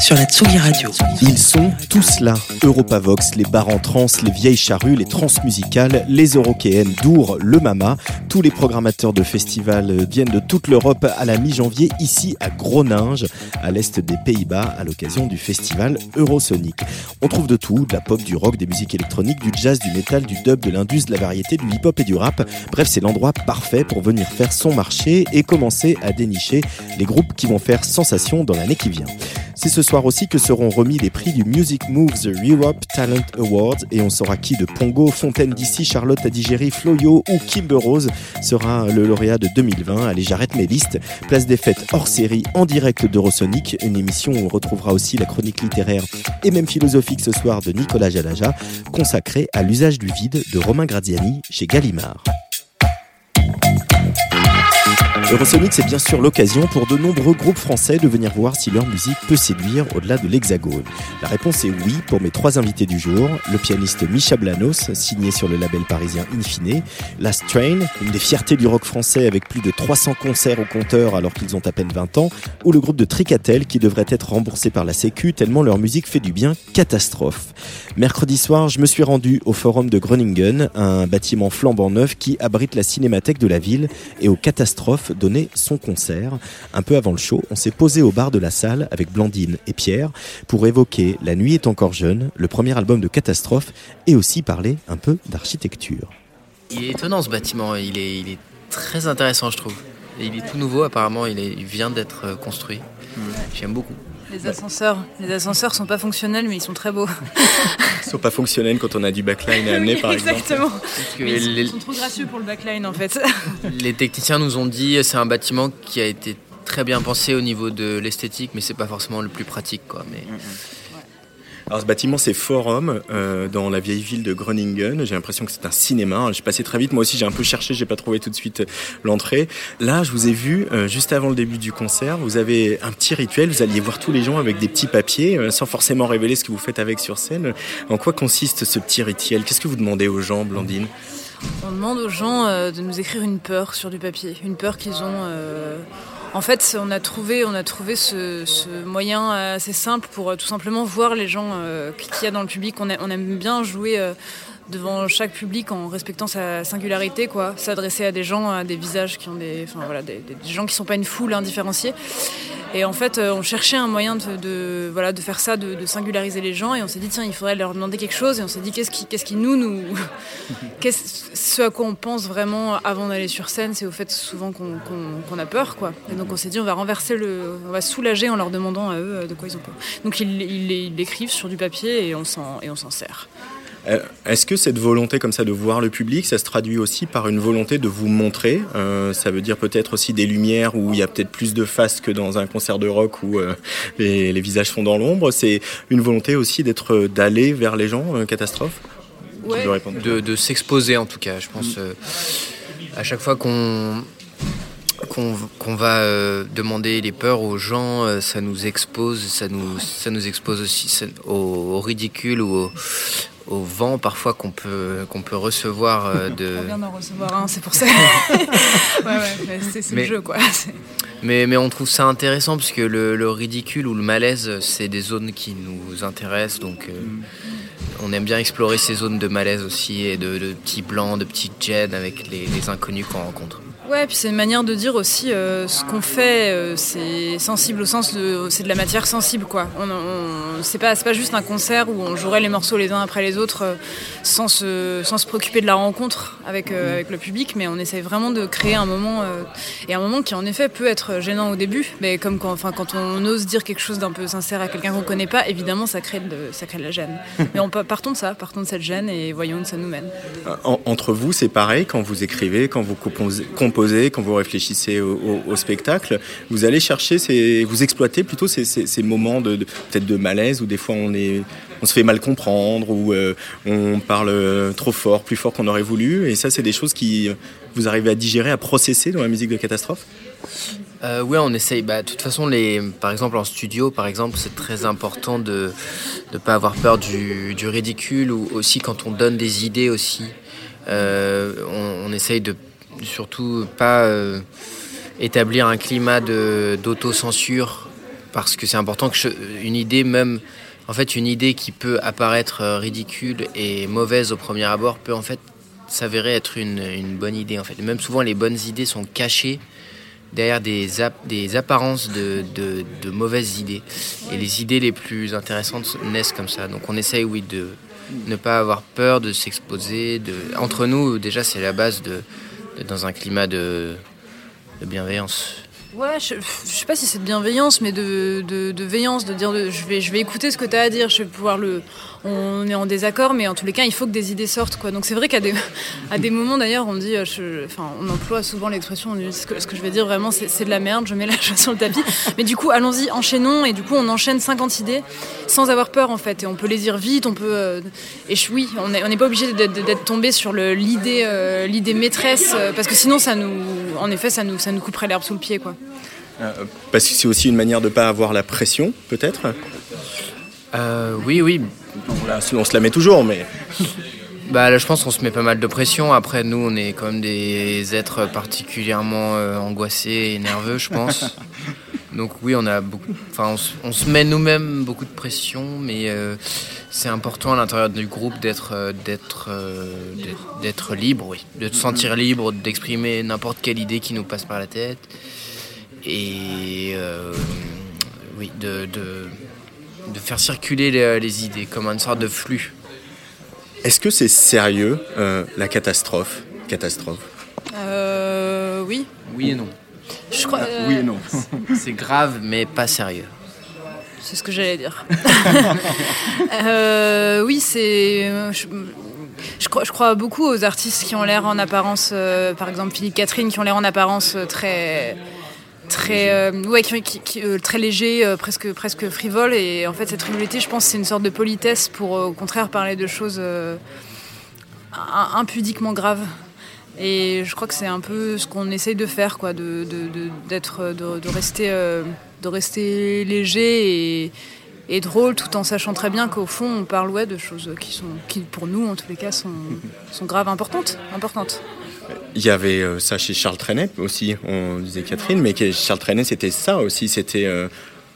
sur la Tsugi Radio. Ils sont tous là. Europavox, les bars en trans, les vieilles charrues, les transmusicales, les Eurokéennes, Dour, le Mama. Tous les programmateurs de festivals viennent de toute l'Europe à la mi-janvier, ici à Groninge, à l'est des Pays-Bas, à l'occasion du festival Eurosonic. On trouve de tout, de la pop, du rock, des musiques électroniques, du jazz, du métal, du dub, de l'indus, de la variété, du hip-hop et du rap. Bref, c'est l'endroit parfait pour venir faire son marché et commencer à dénicher les groupes qui vont faire sensation dans l'année qui vient. Soir aussi que seront remis les prix du Music Moves Europe Talent Awards et on saura qui de Pongo, Fontaine d'ici, Charlotte Adigéry, Floyo ou Kimber Rose sera le lauréat de 2020. Allez, j'arrête mes listes. Place des fêtes hors série en direct d'Eurosonic, une émission où on retrouvera aussi la chronique littéraire et même philosophique ce soir de Nicolas Jalaja, consacrée à l'usage du vide de Romain Graziani chez Gallimard. Eurosonic, c'est bien sûr l'occasion pour de nombreux groupes français de venir voir si leur musique peut séduire au-delà de l'hexagone. La réponse est oui pour mes trois invités du jour. Le pianiste Micha Blanos, signé sur le label parisien Infine. Last Train, une des fiertés du rock français avec plus de 300 concerts au compteur alors qu'ils ont à peine 20 ans. Ou le groupe de Tricatel qui devrait être remboursé par la Sécu tellement leur musique fait du bien. Catastrophe. Mercredi soir, je me suis rendu au forum de Groningen, un bâtiment flambant neuf qui abrite la cinémathèque de la ville et aux catastrophes donner son concert. Un peu avant le show, on s'est posé au bar de la salle avec Blandine et Pierre pour évoquer La nuit est encore jeune, le premier album de Catastrophe, et aussi parler un peu d'architecture. Il est étonnant ce bâtiment, il est, il est très intéressant je trouve. Il est tout nouveau apparemment, il, est- il vient d'être euh, construit. J'aime beaucoup. Les ascenseurs, les ascenseurs sont pas fonctionnels, mais ils sont très beaux. Ils sont pas fonctionnels quand on a du backline à amener Oui, par exemple. exactement. Que Mais ils, les, ils sont trop gracieux pour le backline en fait. les techniciens nous ont dit c'est un bâtiment qui a été très bien pensé au niveau de l'esthétique, mais c'est pas forcément le plus pratique quoi. Mais Alors ce bâtiment c'est Forum euh, dans la vieille ville de Groningen. J'ai l'impression que c'est un cinéma. J'ai passé très vite. Moi aussi j'ai un peu cherché, j'ai pas trouvé tout de suite euh, l'entrée. Là je vous ai vu euh, juste avant le début du concert. Vous avez un petit rituel. Vous alliez voir tous les gens avec des petits papiers, sans forcément révéler ce que vous faites avec sur scène. En quoi consiste ce petit rituel? Qu'est-ce que vous demandez aux gens, Blandine? On demande aux gens de nous écrire une peur sur du papier, une peur qu'ils ont. Euh, En fait, on a trouvé, on a trouvé ce, ce moyen assez simple pour euh, tout simplement voir les gens euh, qu'il y a dans le public. On, a- on aime bien jouer euh, devant chaque public en respectant sa singularité, quoi. S'adresser à des gens, à des visages qui ont des, enfin voilà, des, gens qui sont pas une foule indifférenciée. Et en fait, euh, on cherchait un moyen de, voilà, de faire ça, de, singulariser les gens. Et on s'est dit, tiens, il faudrait leur demander quelque chose. Et on s'est dit, qu'est-ce qui, qu'est-ce qui nous, nous, qu'est-ce ce à quoi on pense vraiment avant d'aller sur scène, c'est au fait souvent qu'on qu'on- qu'on a peur, quoi. Et donc on s'est dit, on va renverser le, on va soulager en leur demandant à eux euh, de quoi ils ont peur. Donc ils ils- ils l'écrivent sur du papier et on s'en et on s'en sert. Euh, Est-ce que cette volonté comme ça de voir le public, ça se traduit aussi par une volonté de vous montrer Euh, Ça veut dire peut-être aussi des lumières où il y a peut-être plus de faces que dans un concert de rock où euh, les, les visages sont dans l'ombre. C'est une volonté aussi d'être d'aller vers les gens. euh, catastrophe. Ouais. de, de s'exposer en tout cas, je pense. euh, à chaque fois qu'on qu'on va euh, demander les peurs aux gens, euh, ça nous expose, ça nous, ça nous expose aussi ça- au, au ridicule ou au, au vent parfois qu'on peut, qu'on peut recevoir euh, de... On vient d'en recevoir un, c'est pour ça. ouais, ouais, c'est le jeu, quoi. Mais, mais on trouve ça intéressant parce que le, le ridicule ou le malaise, c'est des zones qui nous intéressent. Donc euh, on aime bien explorer ces zones de malaise aussi et de, de petits blancs, de petits jets avec les, les inconnus qu'on rencontre. Ouais, puis c'est une manière de dire aussi euh, ce qu'on fait, euh, c'est sensible au sens de c'est de la matière sensible quoi. On, on c'est pas pas juste un concert où on jouerait les morceaux les uns après les autres euh, sans se sans se préoccuper de la rencontre avec avec le public, mais on essaye vraiment de créer un moment et un moment qui en effet peut être gênant au début, mais comme quand enfin quand on ose dire quelque chose d'un peu sincère à quelqu'un qu'on connaît pas, évidemment ça crée de ça crée de la gêne. mais on partons de ça, partons de cette gêne et voyons où ça nous mène. En- entre vous, c'est pareil quand vous écrivez, quand vous composez, composez, quand vous réfléchissez au, spectacle, vous allez chercher, ces, vous exploitez plutôt ces, moments de, de- peut-être de malaise où des fois on se fait mal comprendre ou euh, on parle euh, trop fort, plus fort qu'on aurait voulu. Et ça, c'est des choses qui euh, vous arrivez à digérer, à processer dans la musique de catastrophe? Ouais, on essaye. Bah, de toute façon, par exemple en studio, par exemple, c'est très important de ne pas avoir peur du, ridicule ou aussi quand on donne des idées aussi. on essaye de surtout pas euh, établir un climat d'autocensure parce que c'est important que une idée même en fait une idée qui peut apparaître euh, ridicule et mauvaise au premier abord peut en fait s'avérer être une, une bonne idée en fait. Et même souvent les bonnes idées sont cachées derrière des, des apparences de, de- de mauvaises idées. Et les idées les plus intéressantes naissent comme ça. Donc on essaye, oui, de ne pas avoir peur de s'exposer. De... Entre nous, déjà, c'est la base de, dans un climat de, bienveillance. Ouais, je, je sais pas si c'est de bienveillance, mais de veillance, de dire de- je, vais, je vais écouter ce que tu as à dire, je vais pouvoir le. On est en désaccord, mais en tous les cas, il faut que des idées sortent. Quoi. Donc c'est vrai qu'à des, à des moments d'ailleurs, on dit, euh, je- enfin, on emploie souvent l'expression, ce que, ce que je vais dire vraiment, c'est c'est de la merde, je mets la chose sur le tapis. Mais du coup, allons-y, enchaînons, et du coup, on enchaîne 50 idées sans avoir peur en fait. Et on peut les dire vite, on peut. euh, et je, oui, on n'est pas obligé d'être d'être tombé sur le- l'idée euh, l'idée maîtresse, euh, parce que sinon, ça nous. En effet, ça nous, ça nous couperait l'herbe sous le pied. quoi. Parce que c'est aussi une manière de ne pas avoir la pression, peut-être? Euh, oui, oui. On, la- on se la met toujours, mais Bah, là, je pense qu'on se met pas mal de pression. Après, nous, on est quand même des êtres particulièrement euh, angoissés et nerveux, je pense. Donc oui, on a beaucoup. Enfin, on, se- on se met nous-mêmes beaucoup de pression, mais euh, c'est important à l'intérieur du groupe d'être, euh, d'être, libre, oui, de se sentir libre, d'exprimer n'importe quelle idée qui nous passe par la tête, et oui, de, de, de faire circuler les, les idées comme une sorte de flux. est-ce que c'est sérieux, euh, la catastrophe? Catastrophe. Euh, oui. Oui et non. Je crois. euh, Oui et non. C'est grave, mais pas sérieux. C'est ce que j'allais dire. Euh, oui, c'est. euh, Je, je crois, je crois beaucoup aux artistes qui ont l'air en apparence, euh, par exemple Philippe Catherine, qui ont l'air en apparence euh, très. Très, euh, ouais, qui, euh, très léger, euh, presque, presque frivole. Et en fait, cette frivolité, je pense, c'est une sorte de politesse pour, au contraire, parler de choses im- impudiquement graves. Et je crois que c'est un peu ce qu'on essaye de faire, quoi, de, de, de- d'être, de, de rester, de rester léger et, et drôle, tout en sachant très bien qu'au fond, on parle ouais, de choses qui sont, qui pour nous, en tous les cas, sont, sont graves, importantes, importantes. Il y avait euh, ça chez Charles Trenet aussi, on disait Catherine, mais Charles Trenet c'était ça aussi, c'était euh,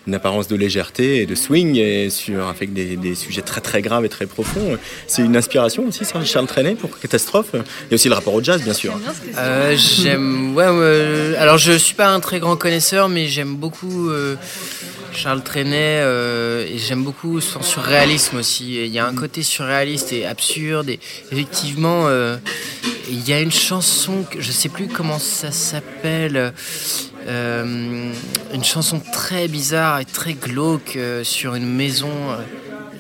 une apparence de légèreté et de swing et sur, avec des, des sujets très très graves et très profonds. C'est une inspiration aussi, ça, Charles Trenet pour Catastrophe. Il y a aussi le rapport au jazz, bien sûr. Euh, j'aime. Ouais, ouais, alors je suis pas un très grand connaisseur, mais j'aime beaucoup euh, Charles Trenet euh, et j'aime beaucoup son surréalisme aussi. Et Il y a un côté surréaliste et absurde. Et effectivement, euh, il y a une chanson, que je sais plus comment ça s'appelle. euh, une chanson très bizarre très glauque euh, sur une maison. euh,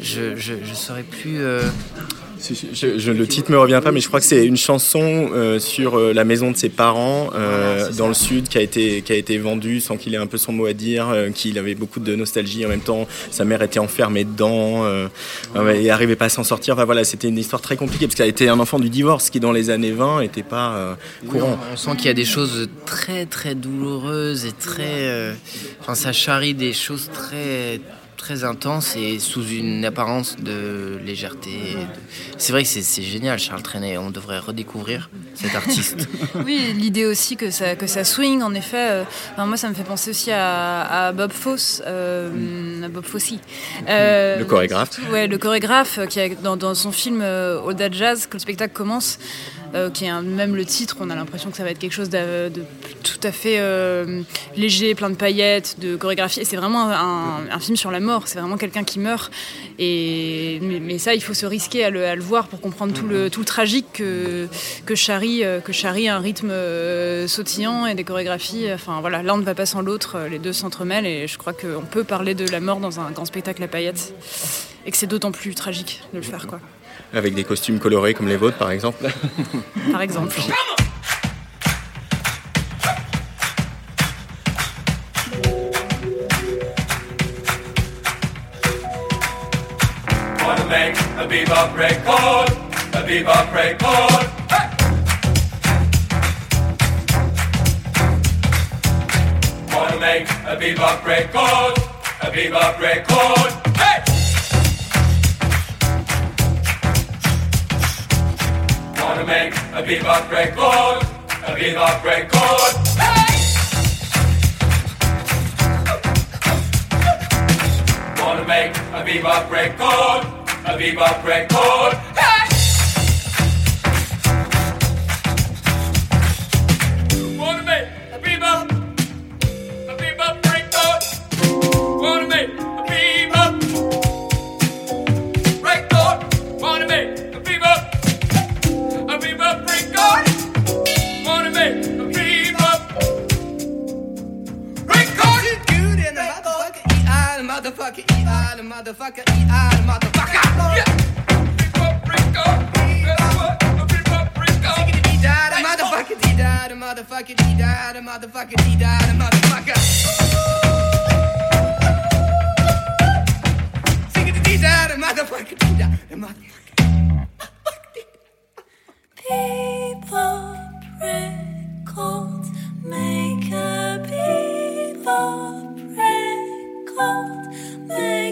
je, je saurais plus. Je, je- le titre me revient pas, mais je crois que c'est une chanson euh, sur euh, la maison de ses parents euh, Voilà, dans ça. le sud qui a été qui a été vendue sans qu'il ait un peu son mot à dire, qu'il avait beaucoup de nostalgie en même temps. Sa mère était enfermée dedans et arrivait pas à s'en sortir. Enfin voilà, c'était une histoire très compliquée parce qu'elle était un enfant du divorce qui dans les années 20 était pas courant. on, sent qu'il y a des choses très très douloureuses et très. Enfin, ça charrie des choses très très intense et sous une apparence de légèreté. C'est vrai que c'est génial, Charles Trenet. On devrait redécouvrir cet artiste. oui, l'idée aussi que ça, que ça swing, en effet. Euh, moi, ça me fait penser aussi à, Bob Fosse, euh, à Bob Fosse. Euh, le chorégraphe. Ouais, le chorégraphe qui a dans, dans son film Oda Jazz, que le spectacle commence. Euh, qui est même le titre, on a l'impression que ça va être quelque chose de, tout à fait euh, léger, plein de paillettes, de chorégraphie. Et c'est vraiment un, film sur la mort, c'est vraiment quelqu'un qui meurt. Et, mais, ça, il faut se risquer à le, voir pour comprendre tout le, tout le tragique que, que, charrie, euh, que charrie un rythme sautillant et des chorégraphies. Enfin voilà, l'un ne va pas sans l'autre, les deux s'entremêlent et je crois qu'on peut parler de la mort dans un grand spectacle à paillettes et que c'est d'autant plus tragique de le faire. quoi. Avec des costumes colorés comme les vôtres, par exemple Par exemple. Wanna make a bebop record, a bebop record. Wanna make a bebop record, a bebop record. Hey! Wanna make a bebop record, a bebop record. Hey! Motherfucker, eat all the motherfucker. Yeah. Motherfucker, dee da, the motherfucker, dee da, the motherfucker, dee da, the motherfucker. Sing it, dee da, the motherfucker, dee da, the motherfucker. People records make a people record. Make a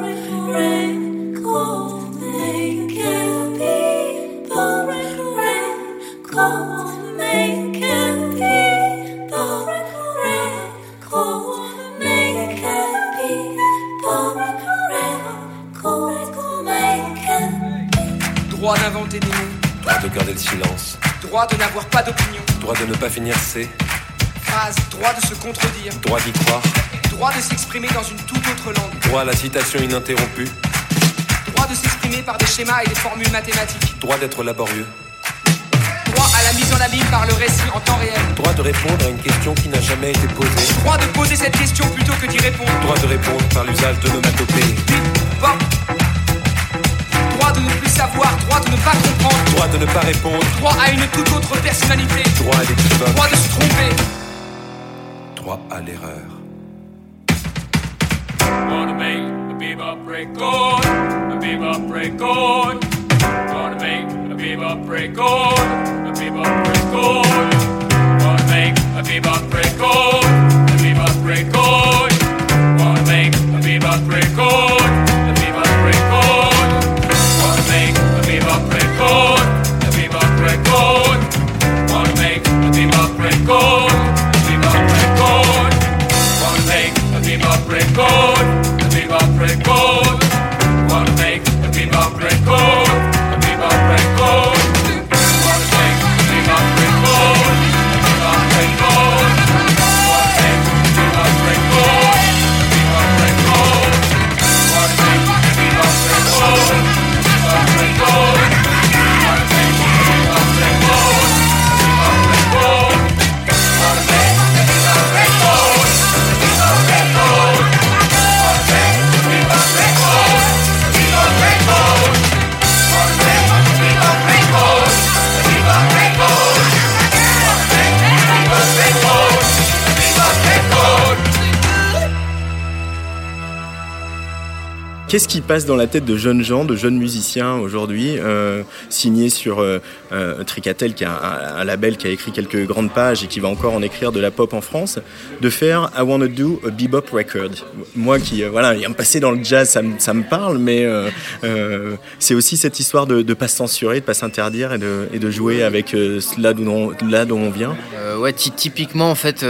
Droit d'inventer des mots. Droit de garder le silence. Droit de n'avoir pas d'opinion. Droit de ne pas finir ses phrases. Droit de se contredire. Droit d'y croire. Droit de s'exprimer dans une toute autre langue. Droit à la citation ininterrompue. Droit de s'exprimer par des schémas et des formules mathématiques. Droit d'être laborieux. Droit à la mise en abîme par le récit en temps réel. Droit de répondre à une question qui n'a jamais été posée. Droit de poser cette question plutôt que d'y répondre. Droit de répondre par l'usage de l'onomatopée droit de ne plus savoir, droit de ne pas comprendre, droit de ne pas répondre, droit à une toute autre personnalité, droit à l'équivoque, droit de se tromper, droit à l'erreur. Wanna make a bebop record, a bebop record. Wanna make a bebop record, a bebop record. Wanna make a bebop record, a bebop record. record, viva record. One make a viva record, a viva record. Qu'est-ce qui passe dans la tête de jeunes gens, de jeunes musiciens aujourd'hui, euh, signés sur euh, euh, Tricatel, qui est un, label qui a écrit quelques grandes pages et qui va encore en écrire de la pop en France, de faire I Wanna Do a Bebop Record. Moi qui, euh, voilà, ayant passé dans le jazz, ça, me- ça me parle, mais c'est aussi cette histoire de ne pas se censurer, de pas s'interdire et de, et de jouer avec là d'où on, on vient. Ouais, ty- typiquement, en fait,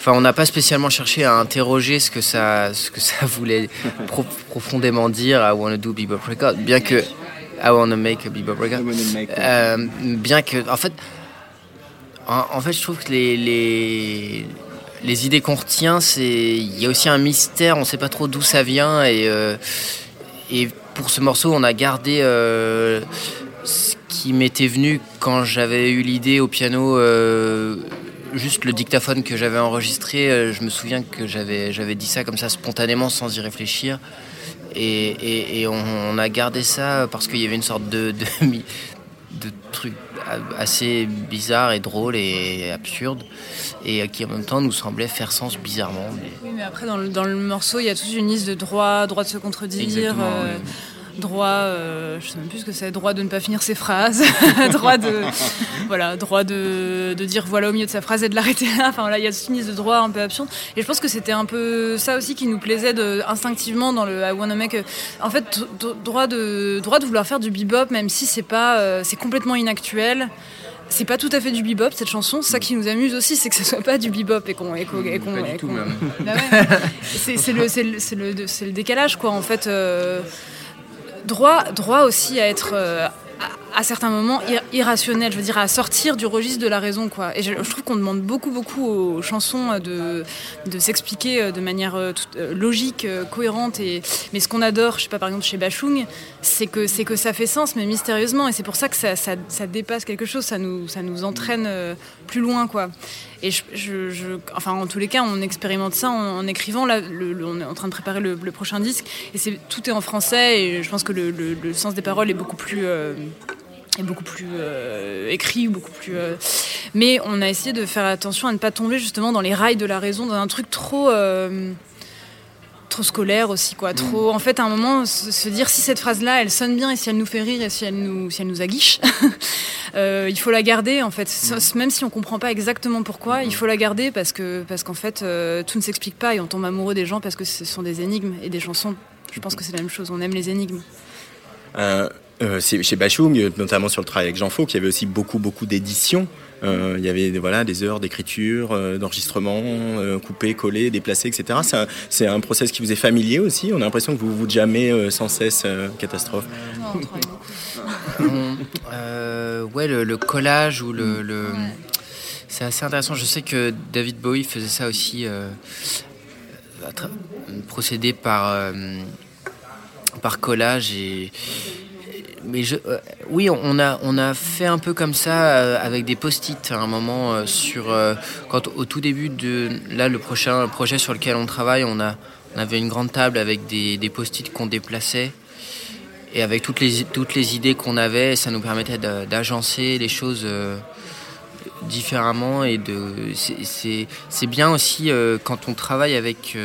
enfin, on n'a pas spécialement cherché à interroger ce que ça, ce que ça voulait pro- profondément dire I wanna do bebop record, bien que I wanna make a bebop record. Euh, bien que, en fait, en, en fait, je trouve que les, les, les idées qu'on retient, c'est, il y a aussi un mystère, on sait pas trop d'où ça vient et, euh, et pour ce morceau, on a gardé euh, ce qui m'était venu quand j'avais eu l'idée au piano, euh, juste le dictaphone que j'avais enregistré. euh, je me souviens que j'avais, j'avais dit ça comme ça spontanément sans y réfléchir. Et, et- et on, on a gardé ça parce qu'il y avait une sorte de, de, truc assez bizarre et drôle et absurde et qui en même temps nous semblait faire sens bizarrement. mais- Oui, mais après, dans le, dans le morceau, il y a toute une liste de droits, droit de se contredire, euh. Droit, euh, je sais même plus ce que c'est, droit de ne pas finir ses phrases, droit de, voilà, droit de, de dire voilà au milieu de sa phrase et de l'arrêter là. Enfin voilà, il y a liste de droits un peu absurdes. Et je pense que c'était un peu ça aussi qui nous plaisait de, instinctivement dans le I Wanna Make. En fait, droit de, droit de vouloir faire du bebop, même si c'est pas, euh, c'est complètement inactuel. C'est pas tout à fait du bebop cette chanson. Ça qui nous amuse aussi, c'est que ce soit pas du bebop et qu'on qu'on- même. bah. C'est le, le, le décalage, quoi, en fait. euh, droit, droit aussi à être, euh, à, certains moments, ir- irrationnel, je veux dire, à sortir du registre de la raison, quoi. Et je, trouve qu'on demande beaucoup, beaucoup aux chansons euh, de, s'expliquer euh, de manière euh, logique, cohérente. Et, mais ce qu'on adore, je sais pas, par exemple, chez Bachung, c'est que, c'est que ça fait sens, mais mystérieusement. Et c'est pour ça que ça, dépasse quelque chose, ça nous, ça nous entraîne plus loin, quoi. Et enfin, en tous les cas, on expérimente ça en, écrivant. Là, on est en train de préparer le, prochain disque, et tout est en français. Et je pense que le, sens des paroles est beaucoup plus est beaucoup plus euh, écrit, beaucoup plus. euh, Mais on a essayé de faire attention à ne pas tomber justement dans les rails de la raison, dans un truc trop. euh, trop scolaire aussi quoi trop en fait à un moment se, dire si cette phrase là elle sonne bien et si elle nous fait rire et si elle nous si elle nous aguiche euh, il faut la garder en fait même si on comprend pas exactement pourquoi il faut la garder parce que parce qu'en fait tout ne s'explique pas et on tombe amoureux des gens parce que ce sont des énigmes et des chansons je pense que c'est la même chose on aime les énigmes Euh, c'est- chez Bachung, notamment sur le travail avec Jean Faux, qui avait aussi beaucoup, beaucoup d'éditions. Euh, il y avait voilà, des heures d'écriture, euh, d'enregistrement, euh, coupé, collé, déplacé, etc. C'est un, c'est un process qui vous est familier aussi? On a l'impression que vous vous jamais euh, sans cesse euh, catastrophe. On- euh, ouais, le, le collage ou le. le- C'est assez intéressant. Je sais que David Bowie faisait ça aussi, euh, procédé par, euh, par collage. Et, mais euh, oui, on a, on a fait un peu comme ça euh, avec des post-it à un moment euh, sur. quand au tout début de. Là, le prochain projet sur lequel on travaille, on, a, on avait une grande table avec des, des post-it qu'on déplaçait. Et avec toutes les, toutes les idées qu'on avait, ça nous permettait d'agencer les choses différemment. Et de, c'est- bien aussi quand on travaille avec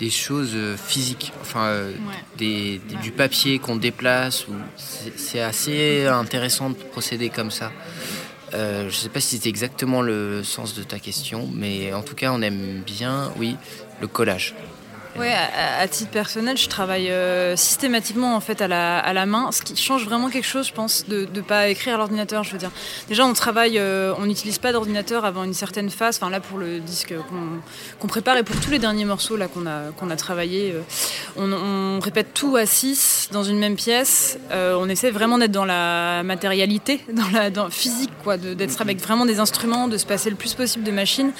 des choses euh, physiques, enfin euh, des, des- du papier qu'on déplace. ou- C'est assez intéressant de procéder comme ça. Euh, je ne sais pas si c'est exactement le sens de ta question, mais en tout cas, on aime bien, oui, le collage. Ouais, à, titre personnel, je travaille euh, systématiquement en fait à la, à la main, ce qui change vraiment quelque chose, je pense, de ne pas écrire à l'ordinateur. Je veux dire, déjà on travaille, euh, on n'utilise pas d'ordinateur avant une certaine phase. Enfin là pour le disque qu'on prépare et pour tous les derniers morceaux là qu'on a qu'on a travaillé, euh, on, répète tout à 6 dans une même pièce. On essaie vraiment d'être dans la matérialité, dans la physique quoi, d'être avec vraiment des instruments, de se passer le plus possible de machines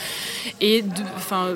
et enfin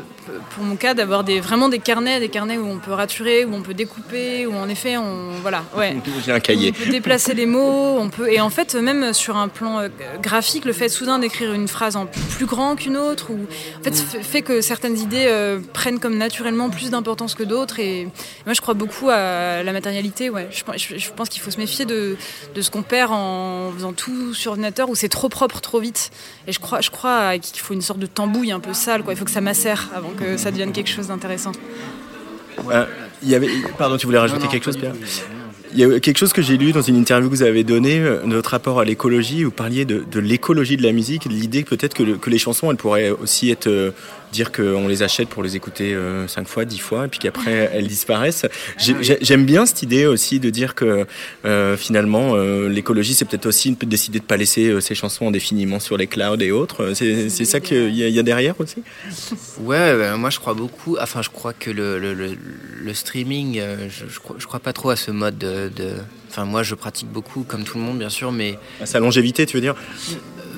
pour mon cas d'avoir des vraiment des carnets, des carnets où on peut raturer, où on peut découper, où en effet on voilà ouais. J'ai un cahier. On peut déplacer les mots, on peut et en fait même sur un plan euh, graphique, le fait soudain d'écrire une phrase en plus grand qu'une autre, ou en fait fait- que certaines idées euh, prennent comme naturellement plus d'importance que d'autres. Et moi je crois beaucoup à la matérialité. Ouais, je, pense- je- je pense qu'il faut se méfier de, de ce qu'on perd en faisant tout sur ordinateur où c'est trop propre trop vite. Et je crois je crois qu'il faut une sorte de tambouille un peu sale. Quoi. Il faut que ça macère avant que ça devienne quelque chose d'intéressant. Y avait, pardon, tu voulais rajouter quelque chose, Pierre Il y a quelque chose que j'ai lu dans une interview que vous avez donnée, euh, notre rapport à l'écologie. Vous parliez de, de l'écologie de la musique, de l'idée que peut-être que, le- que les chansons, elles pourraient aussi être euh, dire qu'on les achète pour les écouter euh, cinq fois, dix fois, et puis qu'après elles disparaissent. J'ai- J'aime bien cette idée aussi de dire que euh, finalement euh, l'écologie, c'est peut-être aussi de décider de pas laisser euh, ces chansons indéfiniment sur les clouds et autres. C'est ça qu'il y, a- derrière aussi? Ouais, bah, moi je crois beaucoup. Enfin, je crois que le, le, le, le streaming, euh, je, je, crois, je crois pas trop à ce mode de. de- Enfin, moi je pratique beaucoup, comme tout le monde, bien sûr, mais. Sa longévité, tu veux dire?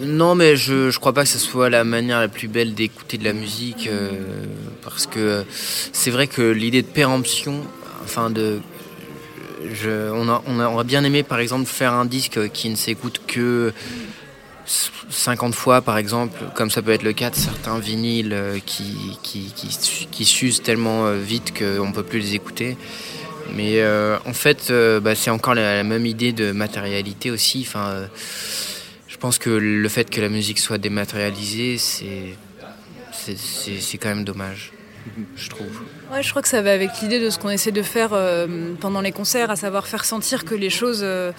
Non, mais je, je crois pas que ce soit la manière la plus belle d'écouter de la musique, euh, parce que c'est vrai que l'idée de péremption, enfin de. On, a, bien aimé par exemple faire un disque qui ne s'écoute que 50 fois par exemple, comme ça peut être le cas de certains vinyles euh, qui, qui, qui, su- qui s'usent tellement euh, vite qu'on ne peut plus les écouter. Mais en fait, bah, c'est encore la, même idée de matérialité aussi. Je pense que le fait que la musique soit dématérialisée, c'est c'est- quand même dommage, je trouve. Ouais, je crois que ça va avec l'idée de ce qu'on essaie de faire euh, pendant les concerts, à savoir faire sentir que les choses, euh,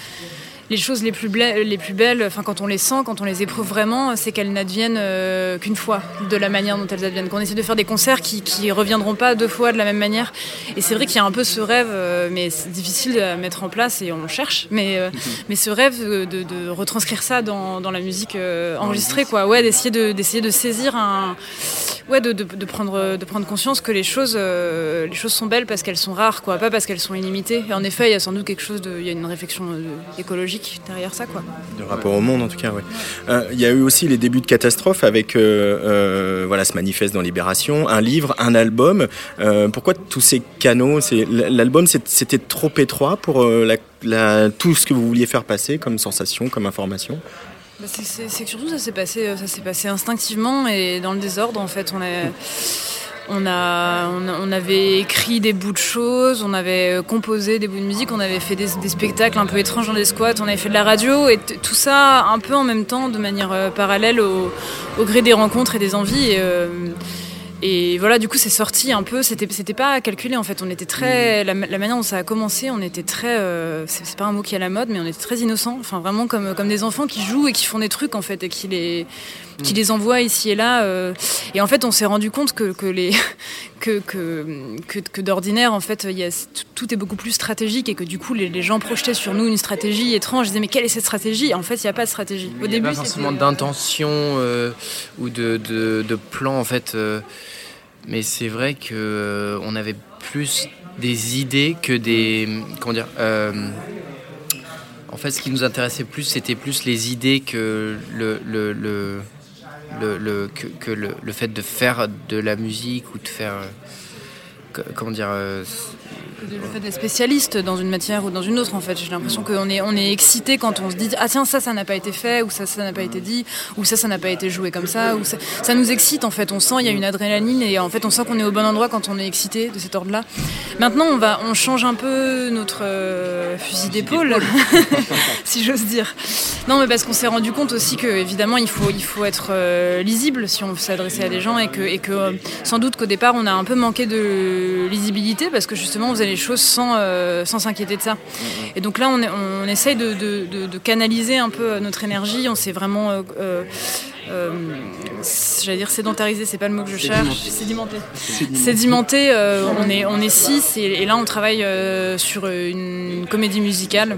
les choses les plus, bla- les plus belles, enfin quand on les sent, quand on les éprouve vraiment, c'est qu'elles n'adviennent euh, qu'une fois, de la manière dont elles adviennent. Qu'on essaie de faire des concerts qui, qui reviendront pas deux fois de la même manière. Et c'est vrai qu'il y a un peu ce rêve, euh, mais c'est difficile à mettre en place et on cherche. Mais, euh, mais ce rêve de, retranscrire ça dans, dans la musique enregistrée, quoi. Ouais, d'essayer de, d'essayer de saisir un, ouais, de, de, de prendre, de prendre conscience que les choses, les choses sont belles parce qu'elles sont rares, quoi, pas parce qu'elles sont illimitées. Et en effet, il y a sans doute quelque chose de, il y a une réflexion euh, écologique derrière ça, quoi. De rapport au monde, en tout cas, oui. Il y a eu aussi les débuts de catastrophe avec euh, euh, voilà, ce manifeste dans Libération, un livre, un album. Euh, pourquoi tous ces canaux L'album, c'était trop étroit pour euh, la- la- tout ce que vous vouliez faire passer comme sensation, comme information? Bah, c'est- que surtout ça s'est passé, ça s'est passé instinctivement et dans le désordre en fait. On a, on avait écrit des bouts de choses, on avait euh, composé des bouts de musique, on avait fait des, spectacles un peu étranges dans des squats, on avait fait de la radio et tout ça un peu en même temps, de manière euh, parallèle au, gré des rencontres et des envies. Euh, et voilà, du coup, c'est sorti un peu. C'était, c'était pas calculé en fait. On était très, la, la manière dont ça a commencé, on était très. euh, c'est, c'est pas un mot qui est à la mode, mais on était très innocents. Enfin, vraiment comme comme des enfants qui jouent et qui font des trucs en fait et qui les qui les envoient ici et là. euh. et en fait, on s'est rendu compte que que les que que que, que d'ordinaire en fait, il y a, tout est beaucoup plus stratégique et que du coup, les, les gens projetaient sur nous une stratégie étrange. Ils disaient mais quelle est cette stratégie? En fait, il n'y a pas de stratégie. Au Il n'y a début, pas forcément d'intention euh, ou de, de, de plan en fait. euh, mais c'est vrai que euh, on avait plus des idées que des comment dire. en fait, ce qui nous intéressait plus, c'était plus les idées que le, le, le, le, le- que, le, le fait de faire de la musique ou de faire euh, co- comment dire. Le fait d'être spécialiste dans une matière ou dans une autre, en fait. J'ai l'impression qu'on est, on est excité quand on se dit Ah, tiens, ça, ça n'a pas été fait, ou ça, ça n'a pas été dit, ou ça, ça n'a pas été joué comme ça. Ou ça... ça nous excite, en fait. On sent, il y a une adrénaline, et en fait, on sent qu'on est au bon endroit quand on est excité de cet ordre-là. Maintenant, on, va, on change un peu notre euh, fusil d'épaule, si j'ose dire. Non, mais parce qu'on s'est rendu compte aussi que, évidemment, il faut, il faut être euh, lisible si on veut s'adresser à des gens, et que, et que euh, sans doute qu'au départ, on a un peu manqué de lisibilité, parce que justement, on faisait les choses sans euh, sans s'inquiéter de ça. Et donc là, on, est- on essaye de, de- de- de canaliser un peu notre énergie. On s'est vraiment, euh, euh, euh, j'allais dire sédentarisé, c'est pas le mot que je cherche. Sédimenté. Sédimenté. euh, on est on est six et, et là on travaille euh, sur une comédie musicale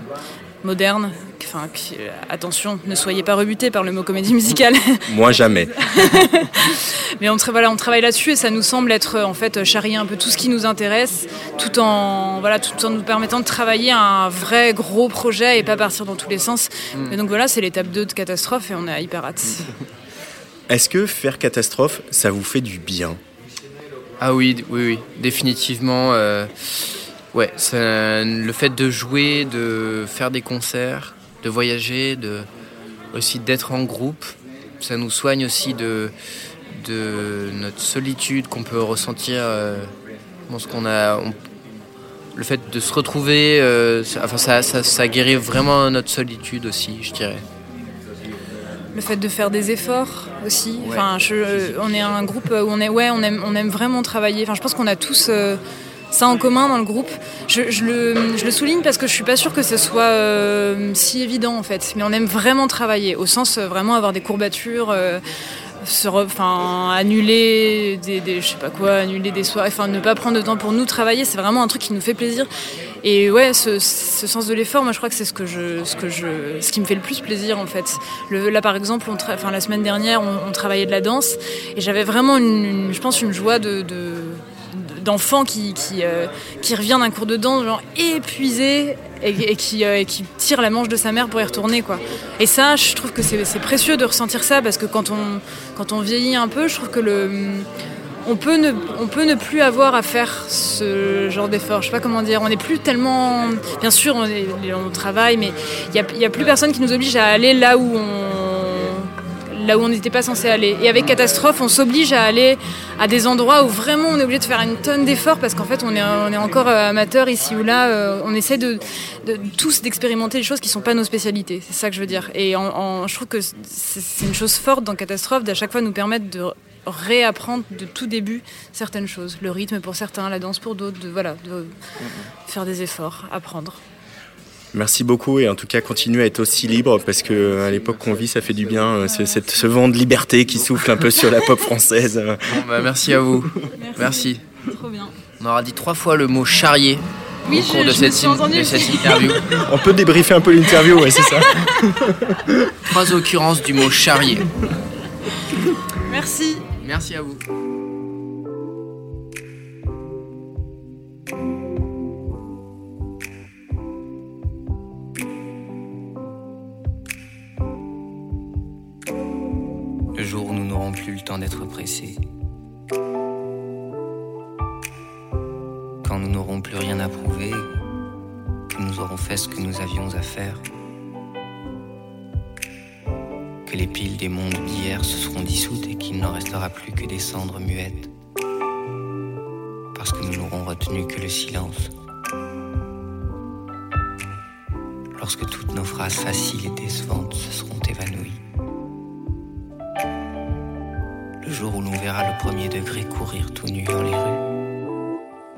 moderne. Enfin, qui- attention, ne soyez pas rebutés par le mot comédie musicale. Moi, jamais. Mais on, tra- voilà, on travaille là-dessus et ça nous semble être euh, en fait charrier un peu tout ce qui nous intéresse, tout en voilà, tout en nous permettant de travailler un vrai gros projet et pas partir dans tous les sens. Mm. Et donc voilà, c'est l'étape 2 de catastrophe et on a hyper hâte. Est-ce que faire catastrophe, ça vous fait du bien? Ah oui, oui, oui, définitivement. euh, ouais, ça- le fait de jouer, de faire des concerts, de voyager, de aussi d'être en groupe, ça nous soigne aussi de de notre solitude qu'on peut ressentir. euh, pense qu'on a, on- le fait de se retrouver, euh, ça- enfin ça, ça, ça guérit vraiment notre solitude aussi, je dirais. Le fait de faire des efforts aussi. Enfin, je- euh, on est un groupe où on est, ouais, on aime, on aime vraiment travailler. Enfin, je pense qu'on a tous, euh, ça en commun dans le groupe. Je, le, souligne parce que je suis pas sûre que ce soit euh, si évident en fait. Mais on aime vraiment travailler, au sens euh, vraiment avoir des courbatures. euh, annuler des, je sais pas quoi annuler des soirées enfin ne pas prendre de temps pour nous travailler c'est vraiment un truc qui nous fait plaisir et ouais ce, sens de l'effort moi je crois que c'est ce que je ce que je ce qui me fait le plus plaisir en fait là par exemple enfin la semaine dernière on, travaillait de la danse et j'avais vraiment une, je pense une joie de d'enfant qui, euh, revient d'un cours de danse genre épuisé et, qui, euh, tire la manche de sa mère pour y retourner quoi. Et ça je trouve que c'est c'est précieux de ressentir ça parce que quand on, vieillit un peu je trouve que le on peut, ne, ne plus avoir à faire ce genre d'effort. Je sais pas comment dire. On n'est plus tellement. Bien sûr, on, est- travaille, mais il n'y y a plus personne qui nous oblige à aller là où on, là où on n'était pas censé aller. Et avec Catastrophe, on s'oblige à aller à des endroits où vraiment on est obligé de faire une tonne d'efforts parce qu'en fait on est, on est encore euh, amateur ici ou là. euh, on essaie de, tous d'expérimenter des choses qui sont pas nos spécialités. C'est ça que je veux dire. Et je trouve que c'est une chose forte dans Catastrophe d'à chaque fois nous permettre de réapprendre de tout début certaines choses. Le rythme pour certains, la danse pour d'autres. Voilà, de faire des efforts, apprendre. Merci beaucoup et en tout cas continue à être aussi libre parce que euh, à l'époque qu'on vit ça fait du bien euh, ce, cette- ce vent de liberté qui souffle un peu sur la pop française. Bon, bah, merci à vous. Merci. Trop bien. On aura dit trois fois le mot charrier Oui, au cours je- de je me cette, de cette interview. On peut débriefer un peu l'interview, ouais, c'est ça. Trois occurrences du mot charrier. Merci. Merci à vous. Le jour où nous n'aurons plus le temps d'être pressés. Quand nous n'aurons plus rien à prouver, que nous aurons fait ce que nous avions à faire. Que les piles des mondes d'hier se seront dissoutes et qu'il n'en restera plus que des cendres muettes. Parce que nous n'aurons retenu que le silence. Lorsque toutes nos phrases faciles et décevantes se seront évanouies. Le jour où l'on verra le premier degré courir tout nu dans les rues.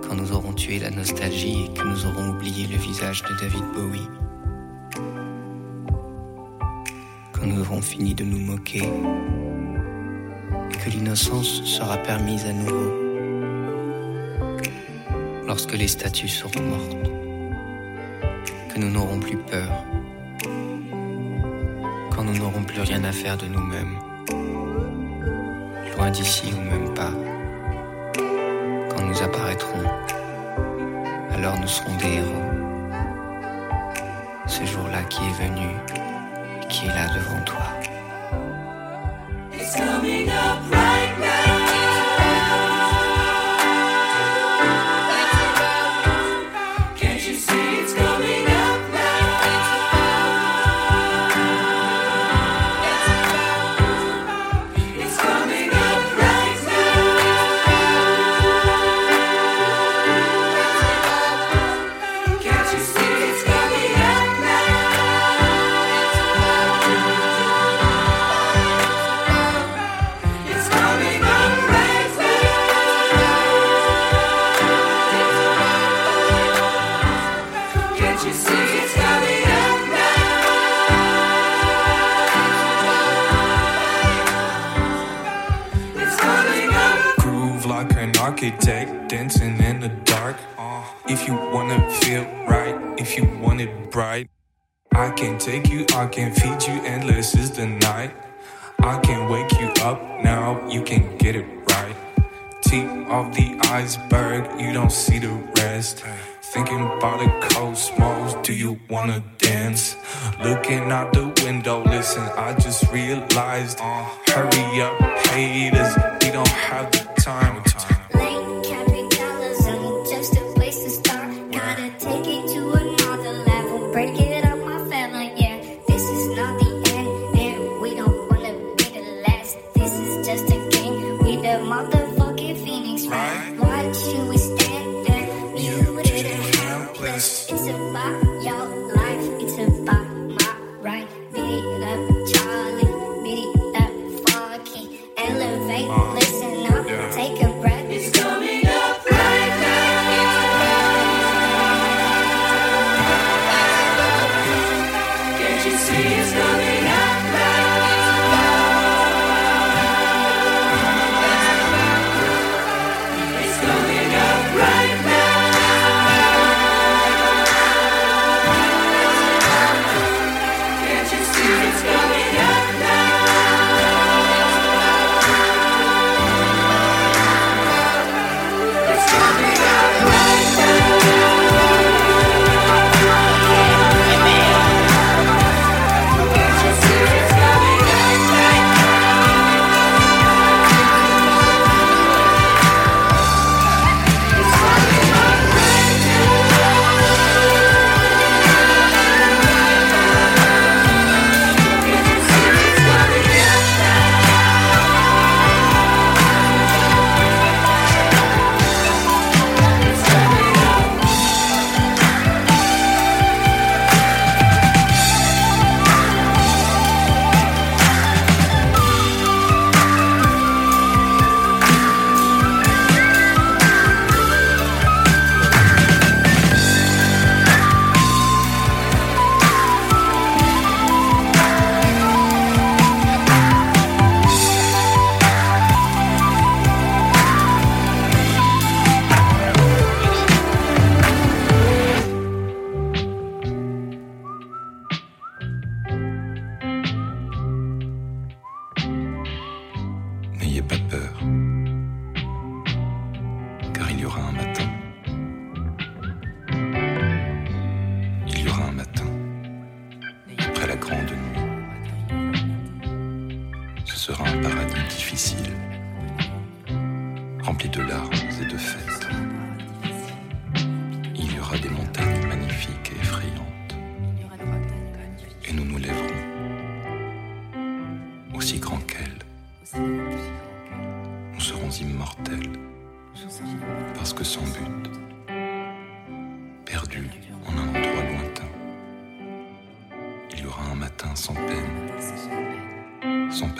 Quand nous aurons tué la nostalgie et que nous aurons oublié le visage de David Bowie. Quand nous aurons fini de nous moquer et que l'innocence sera permise à nouveau. Lorsque les statues seront mortes, que nous n'aurons plus peur, quand nous n'aurons plus rien à faire de nous-mêmes d'ici ou même pas. Quand nous apparaîtrons, alors nous serons des héros. Ce jour-là qui est venu, qui est là devant toi.